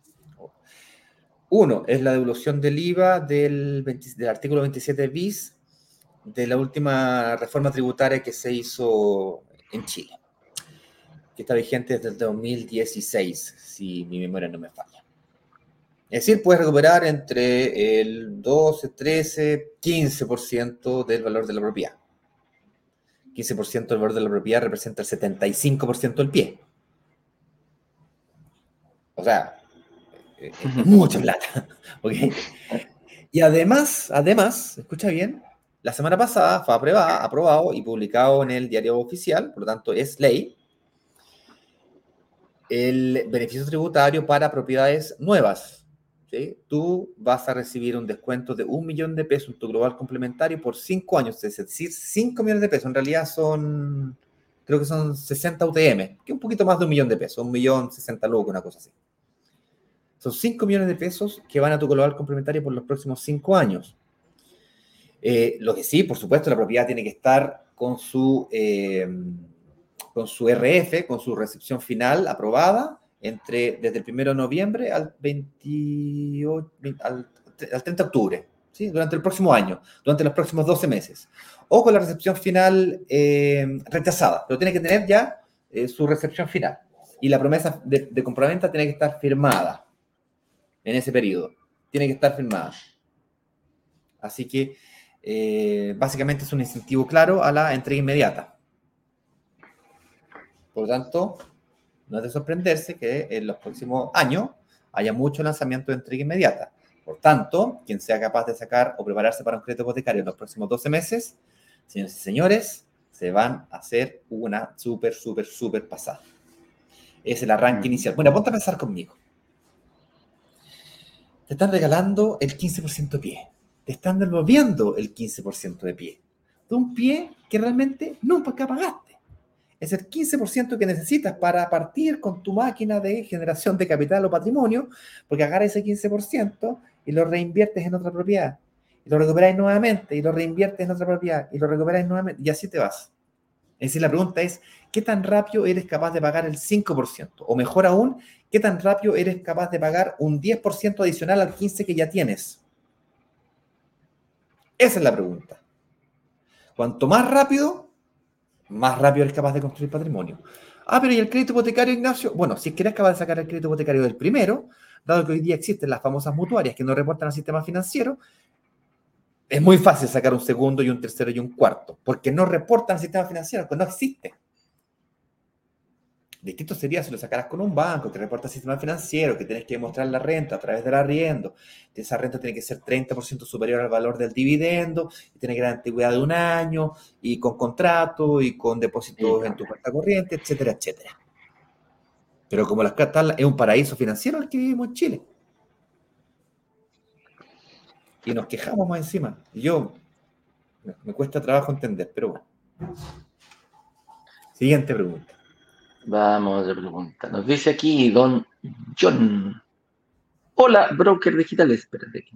Uno es la devolución del IVA del, del artículo 27 bis de la última reforma tributaria que se hizo en Chile, que está vigente desde el 2016, si mi memoria no me falla. Es decir, puedes recuperar entre el 12, 13, 15% del valor de la propiedad. 15% del valor de la propiedad representa el 75% del pie. O sea, es mucha plata. Y además, además, escucha bien, la semana pasada fue aprobado, aprobado y publicado en el diario oficial, por lo tanto es ley, el beneficio tributario para propiedades nuevas. Tú vas a recibir un descuento de un millón de pesos en tu global complementario por cinco años, es decir, cinco millones de pesos. En realidad son, creo que son 60 UTM, que es un poquito más de un millón de pesos, un millón sesenta lucas, una cosa así. Son cinco millones de pesos que van a tu global complementario por los próximos cinco años. Eh, lo que sí, por supuesto, la propiedad tiene que estar con su, eh, con su RF, con su recepción final aprobada entre, desde el 1 de noviembre al, 28, al, 30 de octubre, ¿sí? durante el próximo año, durante los próximos 12 meses. O con la recepción final eh, rechazada, pero tiene que tener ya su recepción final. Y la promesa de, de compraventa tiene que estar firmada en ese periodo. Tiene que estar firmada. Así que eh, básicamente es un incentivo claro a la entrega inmediata. Por lo tanto, no es de sorprenderse que en los próximos años haya mucho lanzamiento de entrega inmediata. Por tanto, quien sea capaz de sacar o prepararse para un crédito hipotecario en los próximos 12 meses, señores y señores, se van a hacer una súper, súper, súper pasada. Es el arranque mm. inicial. Bueno, ponte a pensar conmigo. Te están regalando el 15% de pie te están devolviendo el 15% de pie. De un pie que realmente nunca pagaste. Es el 15% que necesitas para partir con tu máquina de generación de capital o patrimonio, porque agarras ese 15% y lo reinviertes en otra propiedad. y lo recuperáis nuevamente, y lo reinviertes en otra propiedad, y lo recuperáis nuevamente, y así te vas. Es decir, la pregunta es, ¿qué tan rápido eres capaz de pagar el 5%? O mejor aún, ¿qué tan rápido eres capaz de pagar un 10% adicional al 15% que ya tienes? Esa es la pregunta. Cuanto más rápido, más rápido eres capaz de construir patrimonio. Ah, pero ¿y el crédito hipotecario, Ignacio? Bueno, si es que eres capaz de sacar el crédito hipotecario del primero, dado que hoy día existen las famosas mutuarias que no reportan al sistema financiero, es muy fácil sacar un segundo y un tercero y un cuarto, porque no reportan al sistema financiero, que no existe. Distinto sería si lo sacaras con un banco que reporta al sistema financiero, que tienes que demostrar la renta a través del arriendo. Esa renta tiene que ser 30% superior al valor del dividendo, y tiene que dar antigüedad de un año, y con contrato, y con depósitos en tu cuenta corriente, etcétera, etcétera. Pero como las cartas es un paraíso financiero el que vivimos en Chile. Y nos quejamos más encima. yo me cuesta trabajo entender, pero bueno. Siguiente pregunta. Vamos a pregunta. Nos dice aquí Don John. Hola, broker digitales. Espérate que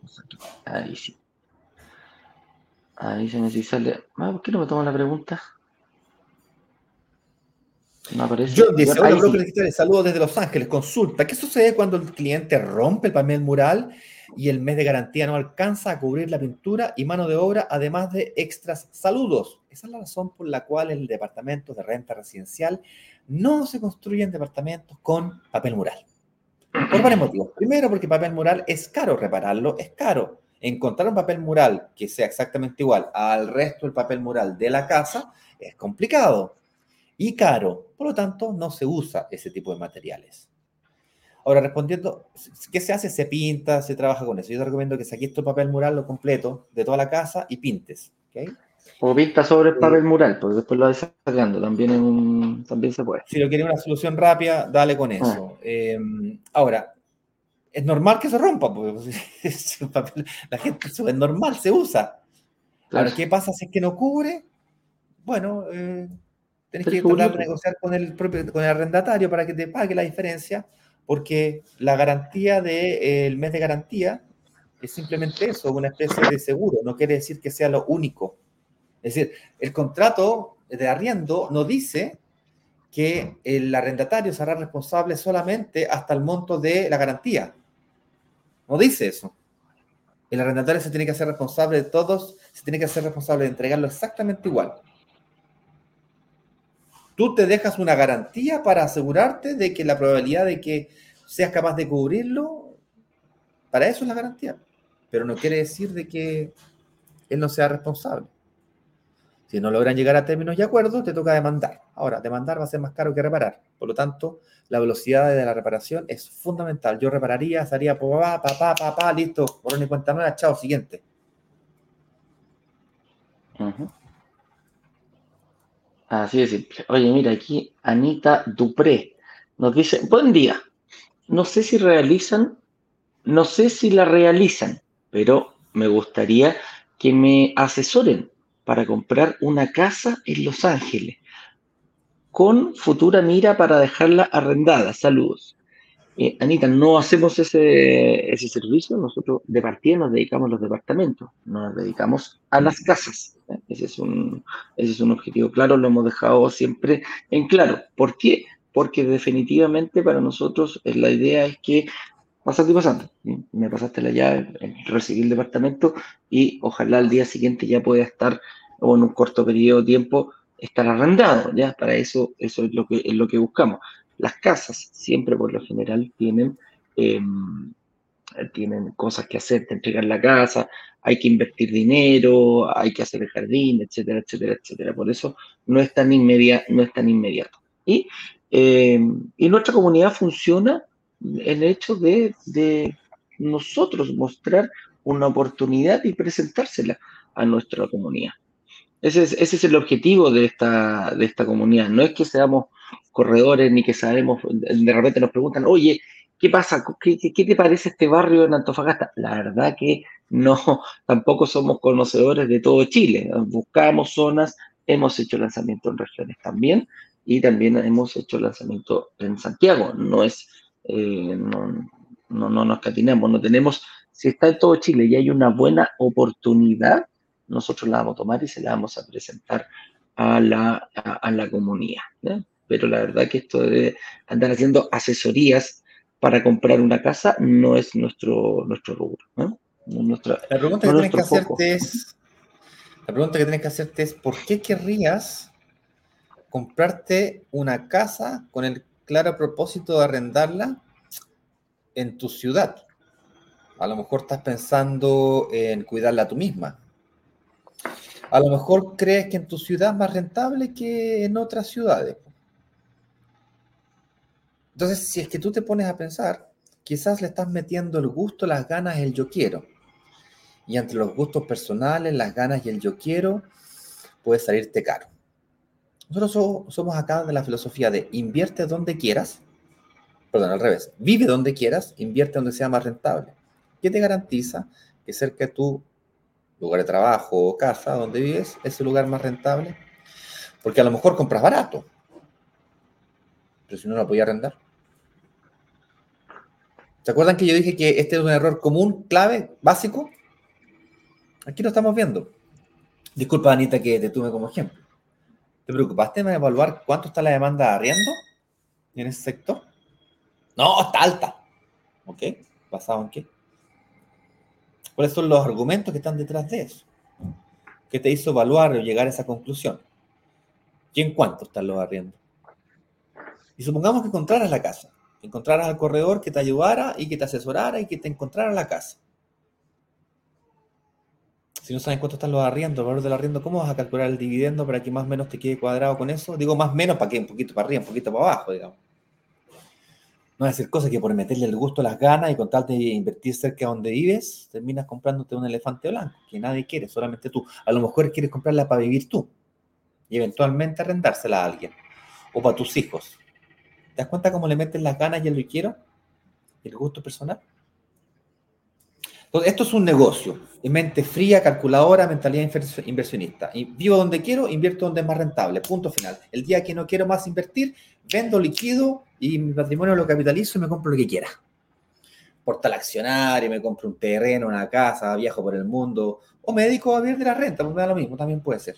cosa aquí. Ahí sí. Ahí se me sale. Ah, ¿Por qué no me toma la pregunta? No aparece. John dice, hola, broker digitales. Saludos desde Los Ángeles. Consulta. ¿Qué sucede cuando el cliente rompe el panel mural y el mes de garantía no alcanza a cubrir la pintura y mano de obra, además de extras saludos. Esa es la razón por la cual el departamento de renta residencial no se construyen departamentos con papel mural. Por varios motivos. Primero, porque papel mural es caro repararlo, es caro. Encontrar un papel mural que sea exactamente igual al resto del papel mural de la casa es complicado y caro. Por lo tanto, no se usa ese tipo de materiales. Ahora, respondiendo, ¿qué se hace? Se pinta, se trabaja con eso. Yo te recomiendo que saques tu papel mural lo completo de toda la casa y pintes. O pinta sobre el papel mural, porque después lo vas sacando, también, también se puede. Si lo quieres una solución rápida, dale con eso. Ah. Em, ahora, es normal que se rompa, porque la gente es normal, se usa. Claro. ¿qué pasa si es que no cubre? Bueno, eh, tenés que tratar de negociar con el, propio, con el arrendatario para que te pague la diferencia porque la garantía del eh, mes de garantía es simplemente eso, una especie de seguro, no quiere decir que sea lo único. Es decir, el contrato de arriendo no dice que el arrendatario será responsable solamente hasta el monto de la garantía. No dice eso. El arrendatario se tiene que hacer responsable de todos, se tiene que hacer responsable de entregarlo exactamente igual. Tú te dejas una garantía para asegurarte de que la probabilidad de que seas capaz de cubrirlo, para eso es la garantía. Pero no quiere decir de que él no sea responsable. Si no logran llegar a términos y acuerdos, te toca demandar. Ahora, demandar va a ser más caro que reparar. Por lo tanto, la velocidad de la reparación es fundamental. Yo repararía, estaría papá, papá, papá, listo, por y cuenta nueva, chao, siguiente. Así de simple. Oye, mira, aquí Anita Dupré nos dice, buen día. No sé si realizan, no sé si la realizan, pero me gustaría que me asesoren para comprar una casa en Los Ángeles con futura mira para dejarla arrendada. Saludos. Eh, Anita, no hacemos ese, ese servicio, nosotros de partida nos dedicamos a los departamentos, nos dedicamos a las casas. ¿eh? Ese, es un, ese es un objetivo claro, lo hemos dejado siempre en claro. ¿Por qué? Porque definitivamente para nosotros eh, la idea es que pasaste pasando, me pasaste la llave, recibí el departamento y ojalá al día siguiente ya pueda estar o en un corto periodo de tiempo estar arrendado, ya para eso eso es lo que es lo que buscamos. Las casas siempre por lo general tienen, em, tienen cosas que hacer, te entregan la casa, hay que invertir dinero, hay que hacer el jardín, etcétera, etcétera, etcétera. Por eso no es tan, inmediato. No es tan inmediato. Y, em, y nuestra comunidad funciona el hecho de, de nosotros mostrar una oportunidad y presentársela a nuestra comunidad. Ese es, ese es, el objetivo de esta, de esta comunidad. No es que seamos corredores ni que sabemos, de repente nos preguntan, oye, ¿qué pasa? ¿Qué, qué, te parece este barrio en Antofagasta? La verdad que no, tampoco somos conocedores de todo Chile. Buscamos zonas, hemos hecho lanzamiento en regiones también y también hemos hecho lanzamiento en Santiago. No es, eh, no, no, no nos catinamos, no tenemos Si está en todo Chile y hay una buena oportunidad, nosotros la vamos a tomar y se la vamos a presentar a la, a, la comunidad. Pero la verdad que esto de andar haciendo asesorías para comprar una casa no es nuestro, nuestro rubro. la pregunta que tienes que hacerte es, la pregunta que tienes que hacerte es, ¿por qué querrías comprarte una casa con el claro propósito de arrendarla en tu ciudad? A lo mejor estás pensando en cuidarla tú misma. A lo mejor crees que en tu ciudad es más rentable que en otras ciudades. Entonces, si es que tú te pones a pensar, quizás le estás metiendo el gusto, las ganas, el yo quiero. Y entre los gustos personales, las ganas y el yo quiero, puede salirte caro. Nosotros somos acá de la filosofía de invierte donde quieras, perdón, al revés, vive donde quieras, invierte donde sea más rentable. ¿Qué te garantiza que cerca de tu lugar de trabajo o casa donde vives es el lugar más rentable? Porque a lo mejor compras barato, pero si no lo podía arrendar. ¿Se acuerdan que yo dije que este es un error común, clave, básico? Aquí lo estamos viendo. Disculpa, Anita, que te tuve como ejemplo. ¿Te preocupaste en evaluar cuánto está la demanda de arriendo en ese sector? No, está alta. ¿Ok? ¿Basado en qué? ¿Cuáles son los argumentos que están detrás de eso? ¿Qué te hizo evaluar o llegar a esa conclusión? ¿Y en cuánto están los arriendos? Y supongamos que encontraras la casa encontraras al corredor que te ayudara y que te asesorara y que te encontrara la casa. Si no sabes cuánto están los arriendos, el valor del arriendo, ¿cómo vas a calcular el dividendo para que más o menos te quede cuadrado con eso? Digo más o menos para que un poquito para arriba, un poquito para abajo, digamos. No es decir cosas que por meterle el gusto las ganas y con tal de invertir cerca de donde vives, terminas comprándote un elefante blanco, que nadie quiere, solamente tú. A lo mejor quieres comprarla para vivir tú y eventualmente arrendársela a alguien o para tus hijos ¿Te das cuenta cómo le meten las ganas y el lo quiero? El gusto personal. Entonces, esto es un negocio. En mente fría, calculadora, mentalidad inversionista. Y vivo donde quiero, invierto donde es más rentable. Punto final. El día que no quiero más invertir, vendo, liquido y mi patrimonio lo capitalizo y me compro lo que quiera. Portal accionario, me compro un terreno, una casa, viajo por el mundo. O me dedico a vivir de la renta, pues me da lo mismo, también puede ser.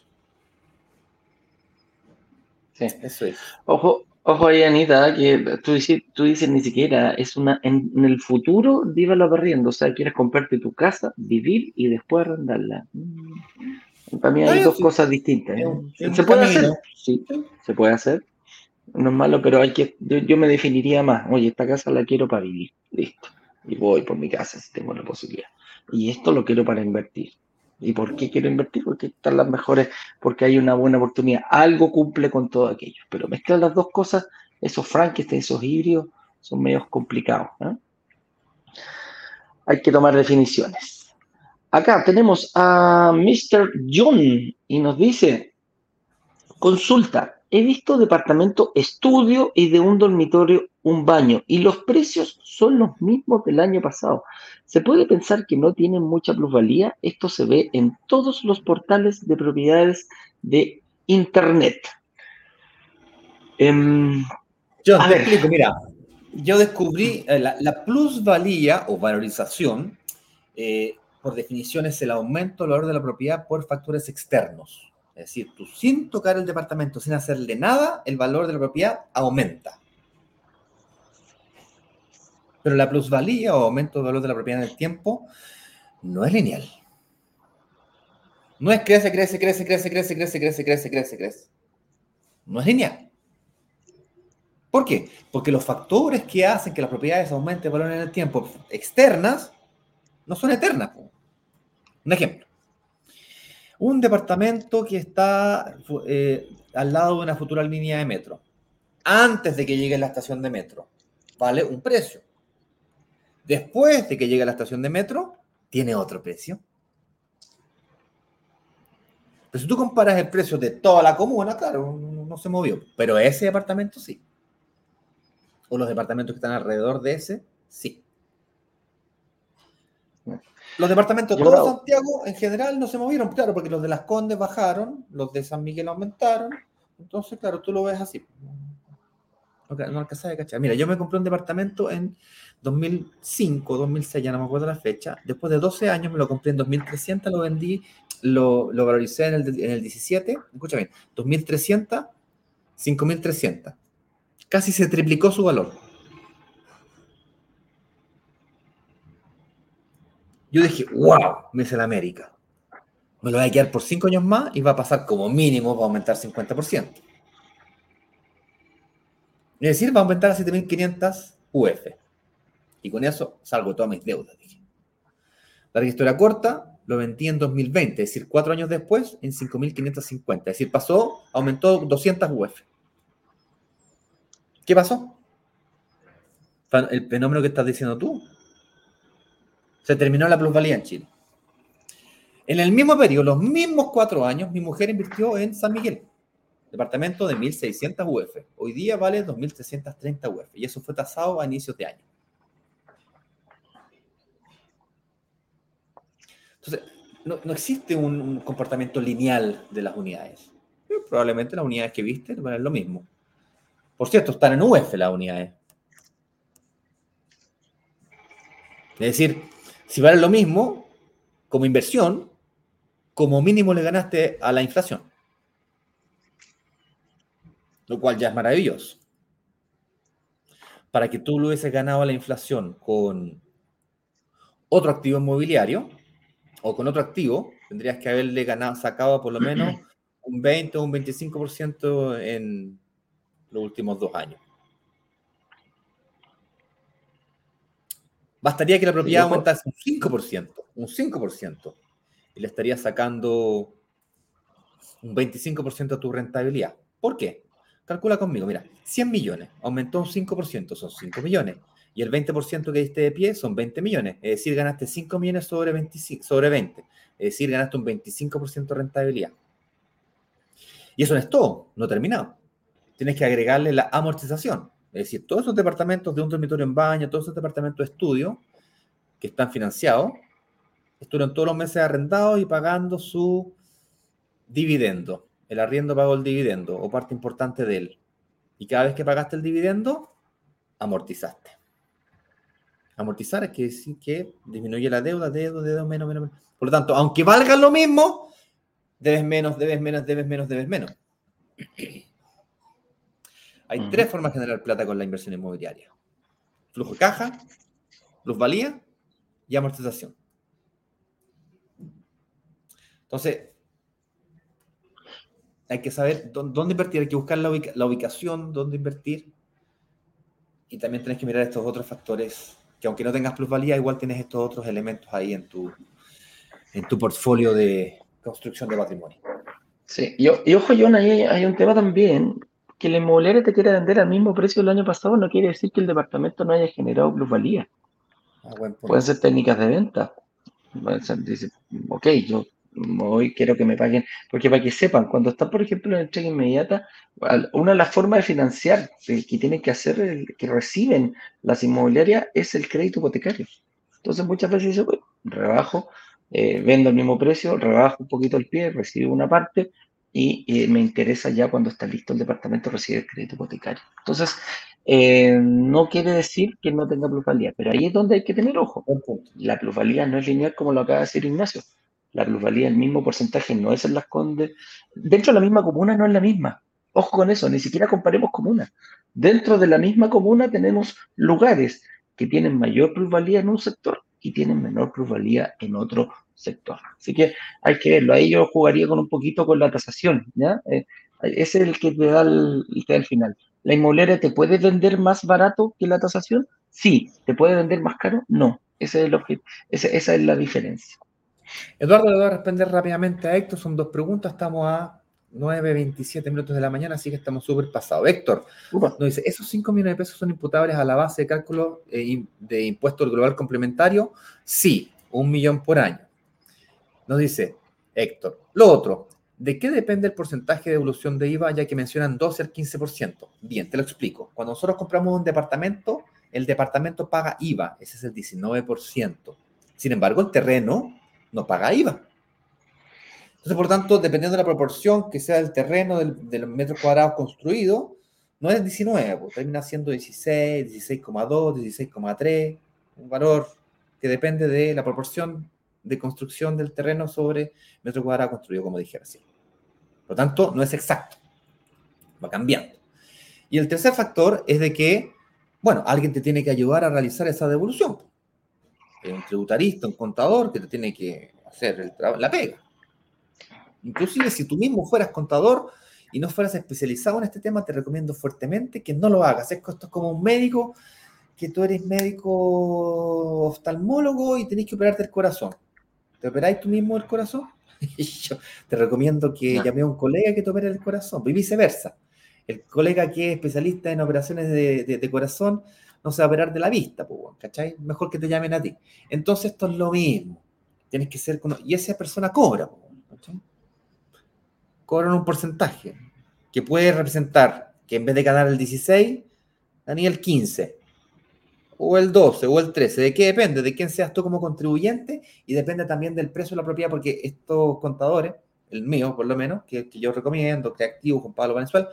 Sí. Eso es. Ojo, Ojo ahí, Anita, que tú dices, tú dices ni siquiera, es una, en, el futuro, dívalo perdiendo, o sea, quieres comprarte tu casa, vivir y después arrendarla. Mm. Para mí hay dos cosas distintas. ¿eh? ¿Se puede hacer? Sí, se puede hacer. No es malo, pero hay que, yo, yo, me definiría más, oye, esta casa la quiero para vivir, listo. Y voy por mi casa si tengo la posibilidad. Y esto lo quiero para invertir. ¿Y por qué quiero invertir? Porque están las mejores, porque hay una buena oportunidad. Algo cumple con todo aquello. Pero mezclar las dos cosas, esos Frankenstein, esos híbridos, son medios complicados. Hay que tomar definiciones. Acá tenemos a Mr. John y nos dice, consulta, he visto departamento estudio y de un dormitorio un baño y los precios son los mismos del año pasado. Se puede pensar que no tienen mucha plusvalía. Esto se ve en todos los portales de propiedades de Internet. Em, yo te explico, mira, yo descubrí eh, la, plusvalía o valorización, eh, por definición, es el aumento del valor de la propiedad por factores externos. Es decir, tú sin tocar el departamento, sin hacerle nada, el valor de la propiedad aumenta. Pero la plusvalía o aumento del valor de la propiedad en el tiempo no es lineal. No es crece, crece, crece, crece, crece, crece, crece, crece, crece, crece. No es lineal. ¿Por qué? Porque los factores que hacen que las propiedades aumenten el valor en el tiempo externas no son eternas. Un ejemplo. Un departamento que está eh, al lado de una futura línea de metro, antes de que llegue la estación de metro, vale un precio. Después de que llegue a la estación de metro, tiene otro precio. Pero si tú comparas el precio de toda la comuna, claro, no, se movió. Pero ese departamento sí. O los departamentos que están alrededor de ese, sí. Los departamentos de todo Santiago en general no se movieron, claro, porque los de Las Condes bajaron, los de San Miguel aumentaron. Entonces, claro, tú lo ves así. No, alcanzaba a cachar. Mira, yo me compré un departamento en 2005, 2006, ya no me acuerdo la fecha. Después de 12 años me lo compré en 2300, lo vendí, lo, lo valoricé en el, en el 17. Escucha bien, 2300, 5300. Casi se triplicó su valor. Yo dije, wow, me hice la América. Me lo voy a quedar por 5 años más y va a pasar como mínimo, va a aumentar 50%. Es decir, va a aumentar a 7.500 UF. Y con eso salgo todas mis deudas. Dije. La historia corta, lo vendí en 2020, es decir, cuatro años después, en 5.550. Es decir, pasó, aumentó 200 UF. ¿Qué pasó? El fenómeno que estás diciendo tú. Se terminó la plusvalía en Chile. En el mismo periodo, los mismos cuatro años, mi mujer invirtió en San Miguel, departamento de 1.600 UF. Hoy día vale 2.330 UF y eso fue tasado a inicios de año. Entonces, no, existe un, comportamiento lineal de las unidades. Probablemente las unidades que viste valen lo mismo. Por cierto, están en UF las unidades. Es decir, si valen lo mismo, como inversión, como mínimo le ganaste a la inflación. Lo cual ya es maravilloso. Para que tú lo hubieses ganado a la inflación con otro activo inmobiliario o con otro activo, tendrías que haberle ganado, sacado por lo menos un 20 o un 25% en los últimos dos años. Bastaría que la propiedad aumentase un 5%, un 5% y le estaría sacando un 25% a tu rentabilidad. ¿Por qué? Calcula conmigo, mira, 100 millones, aumentó un 5%, son 5 millones. Y el 20% que diste de pie son 20 millones. Es decir, ganaste 5 millones sobre, 25, sobre 20. Es decir, ganaste un 25% de rentabilidad. Y eso no es todo, no terminado. Tienes que agregarle la amortización. Es decir, todos esos departamentos de un dormitorio en baño, todos esos departamentos de estudio que están financiados, estuvieron todos los meses arrendados y pagando su dividendo. El arriendo pagó el dividendo o parte importante de él. Y cada vez que pagaste el dividendo, amortizaste. Amortizar es que decir que disminuye la deuda, deuda, deuda, menos, menos, menos. Por lo tanto, aunque valga lo mismo, debes menos, debes menos, debes menos, debes menos. Hay tres formas de generar plata con la inversión inmobiliaria. Flujo de caja, plusvalía y amortización. Entonces, hay que saber dónde invertir, hay que buscar la, ubicación, dónde invertir. Y también tienes que mirar estos otros factores, que aunque no tengas plusvalía, igual tienes estos otros elementos ahí en tu, en tu portfolio de construcción de patrimonio. Sí, y, y ojo, John, ahí hay un tema también, que el inmobiliario te quiere vender al mismo precio del año pasado, no quiere decir que el departamento no haya generado plusvalía. Ah, Pueden ser técnicas de venta. Pueden ser, dice, ok, yo hoy quiero que me paguen, porque para que sepan, cuando están, por ejemplo, en entrega inmediata, una de las formas de financiar que tienen que hacer, que reciben las inmobiliarias, es el crédito hipotecario. Entonces, muchas veces dice, bueno, rebajo, eh, vendo al mismo precio, rebajo un poquito el pie, recibo una parte y me interesa ya cuando está listo el departamento recibir el crédito hipotecario. Entonces, eh, no quiere decir que no tenga plusvalía, pero ahí es donde hay que tener ojo. La plusvalía no es lineal como lo acaba de decir Ignacio la plusvalía, el mismo porcentaje no es en las Condes. Dentro de la misma comuna no es la misma. Ojo con eso, ni siquiera comparemos comunas. Dentro de la misma comuna tenemos lugares que tienen mayor plusvalía en un sector y tienen menor plusvalía en otro sector. Así que hay que verlo. Ahí yo jugaría con un poquito con la tasación. Eh, ese es el que te da el, el final. ¿La inmobiliaria te puede vender más barato que la tasación? Sí. ¿Te puede vender más caro? No. Ese es el esa es la diferencia. Eduardo, le voy a responder rápidamente a Héctor. Son dos preguntas. Estamos a 9.27 minutos de la mañana, así que estamos súper pasados. Héctor nos dice, ¿esos 5 millones de pesos son imputables a la base de cálculo eh, de impuesto global complementario? Sí, un millón por año. Nos dice Héctor. Lo otro, ¿de qué depende el porcentaje de devolución de IVA, ya que mencionan 12 al 15%? Bien, te lo explico. Cuando nosotros compramos un departamento, el departamento paga IVA, ese es el 19%. Sin embargo, el terreno no paga IVA. Entonces, por tanto, dependiendo de la proporción que sea del terreno, del, de los metros cuadrados no es 19, pues, termina siendo 16, 16,2, 16,3, un valor que depende de la proporción de construcción del terreno sobre metro cuadrado construido, como dije recién. Por tanto, no es exacto, va cambiando. Y el tercer factor es de que, bueno, alguien te tiene que ayudar a realizar esa devolución. Un tributarista, un contador que te tiene que hacer la pega. Inclusive si tú mismo fueras contador y no fueras especializado en este tema, te recomiendo fuertemente que no lo hagas. Esto es como un médico que tú eres médico oftalmólogo y tenés que operarte el corazón. ¿Te operáis tú mismo el corazón? Yo te recomiendo que llame a un colega que te opere el corazón, y viceversa. El colega que es especialista en operaciones de, corazón no se va a operar de la vista, ¿cachai? Mejor que te llamen a ti. Entonces esto es lo mismo. Tienes que ser... Y esa persona cobra, ¿cachai? Cobran un porcentaje que puede representar que en vez de ganar el 16, gané el 15 o el 12 o el 13, ¿de qué depende? De quién seas tú como contribuyente y depende también del precio de la propiedad, porque estos contadores, el mío por lo menos, que, que yo recomiendo, que activo con Pablo Venezuela,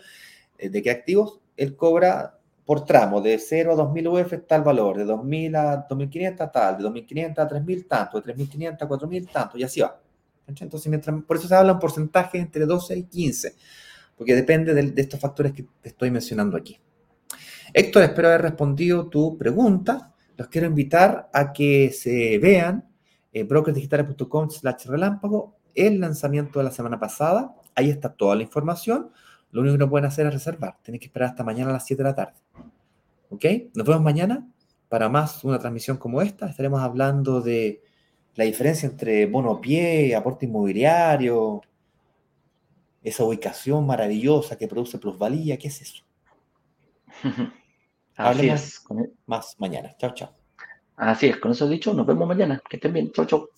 eh, de qué activos, él cobra por tramo, de 0 a 2000 UF tal valor, de 2000 a 2500 tal, de 2500 a 3000 tanto, de 3500 a 4000 tanto, y así va. Entonces, mientras, por eso se habla en porcentajes entre 12 y 15, porque depende de, estos factores que te estoy mencionando aquí. Héctor, espero haber respondido tu pregunta. Los quiero invitar a que se vean en brokersdigitales.com slash relámpago el lanzamiento de la semana pasada. Ahí está toda la información. Lo único que no pueden hacer es reservar. Tienen que esperar hasta mañana a las 7 de la tarde. ¿Ok? Nos vemos mañana para más una transmisión como esta. Estaremos hablando de la diferencia entre bono pie, aporte inmobiliario, esa ubicación maravillosa que produce plusvalía. ¿Qué es eso? Así es. Más mañana. Chao, chao. Así es, con eso dicho, nos vemos mañana. Que estén bien. Chao, chao.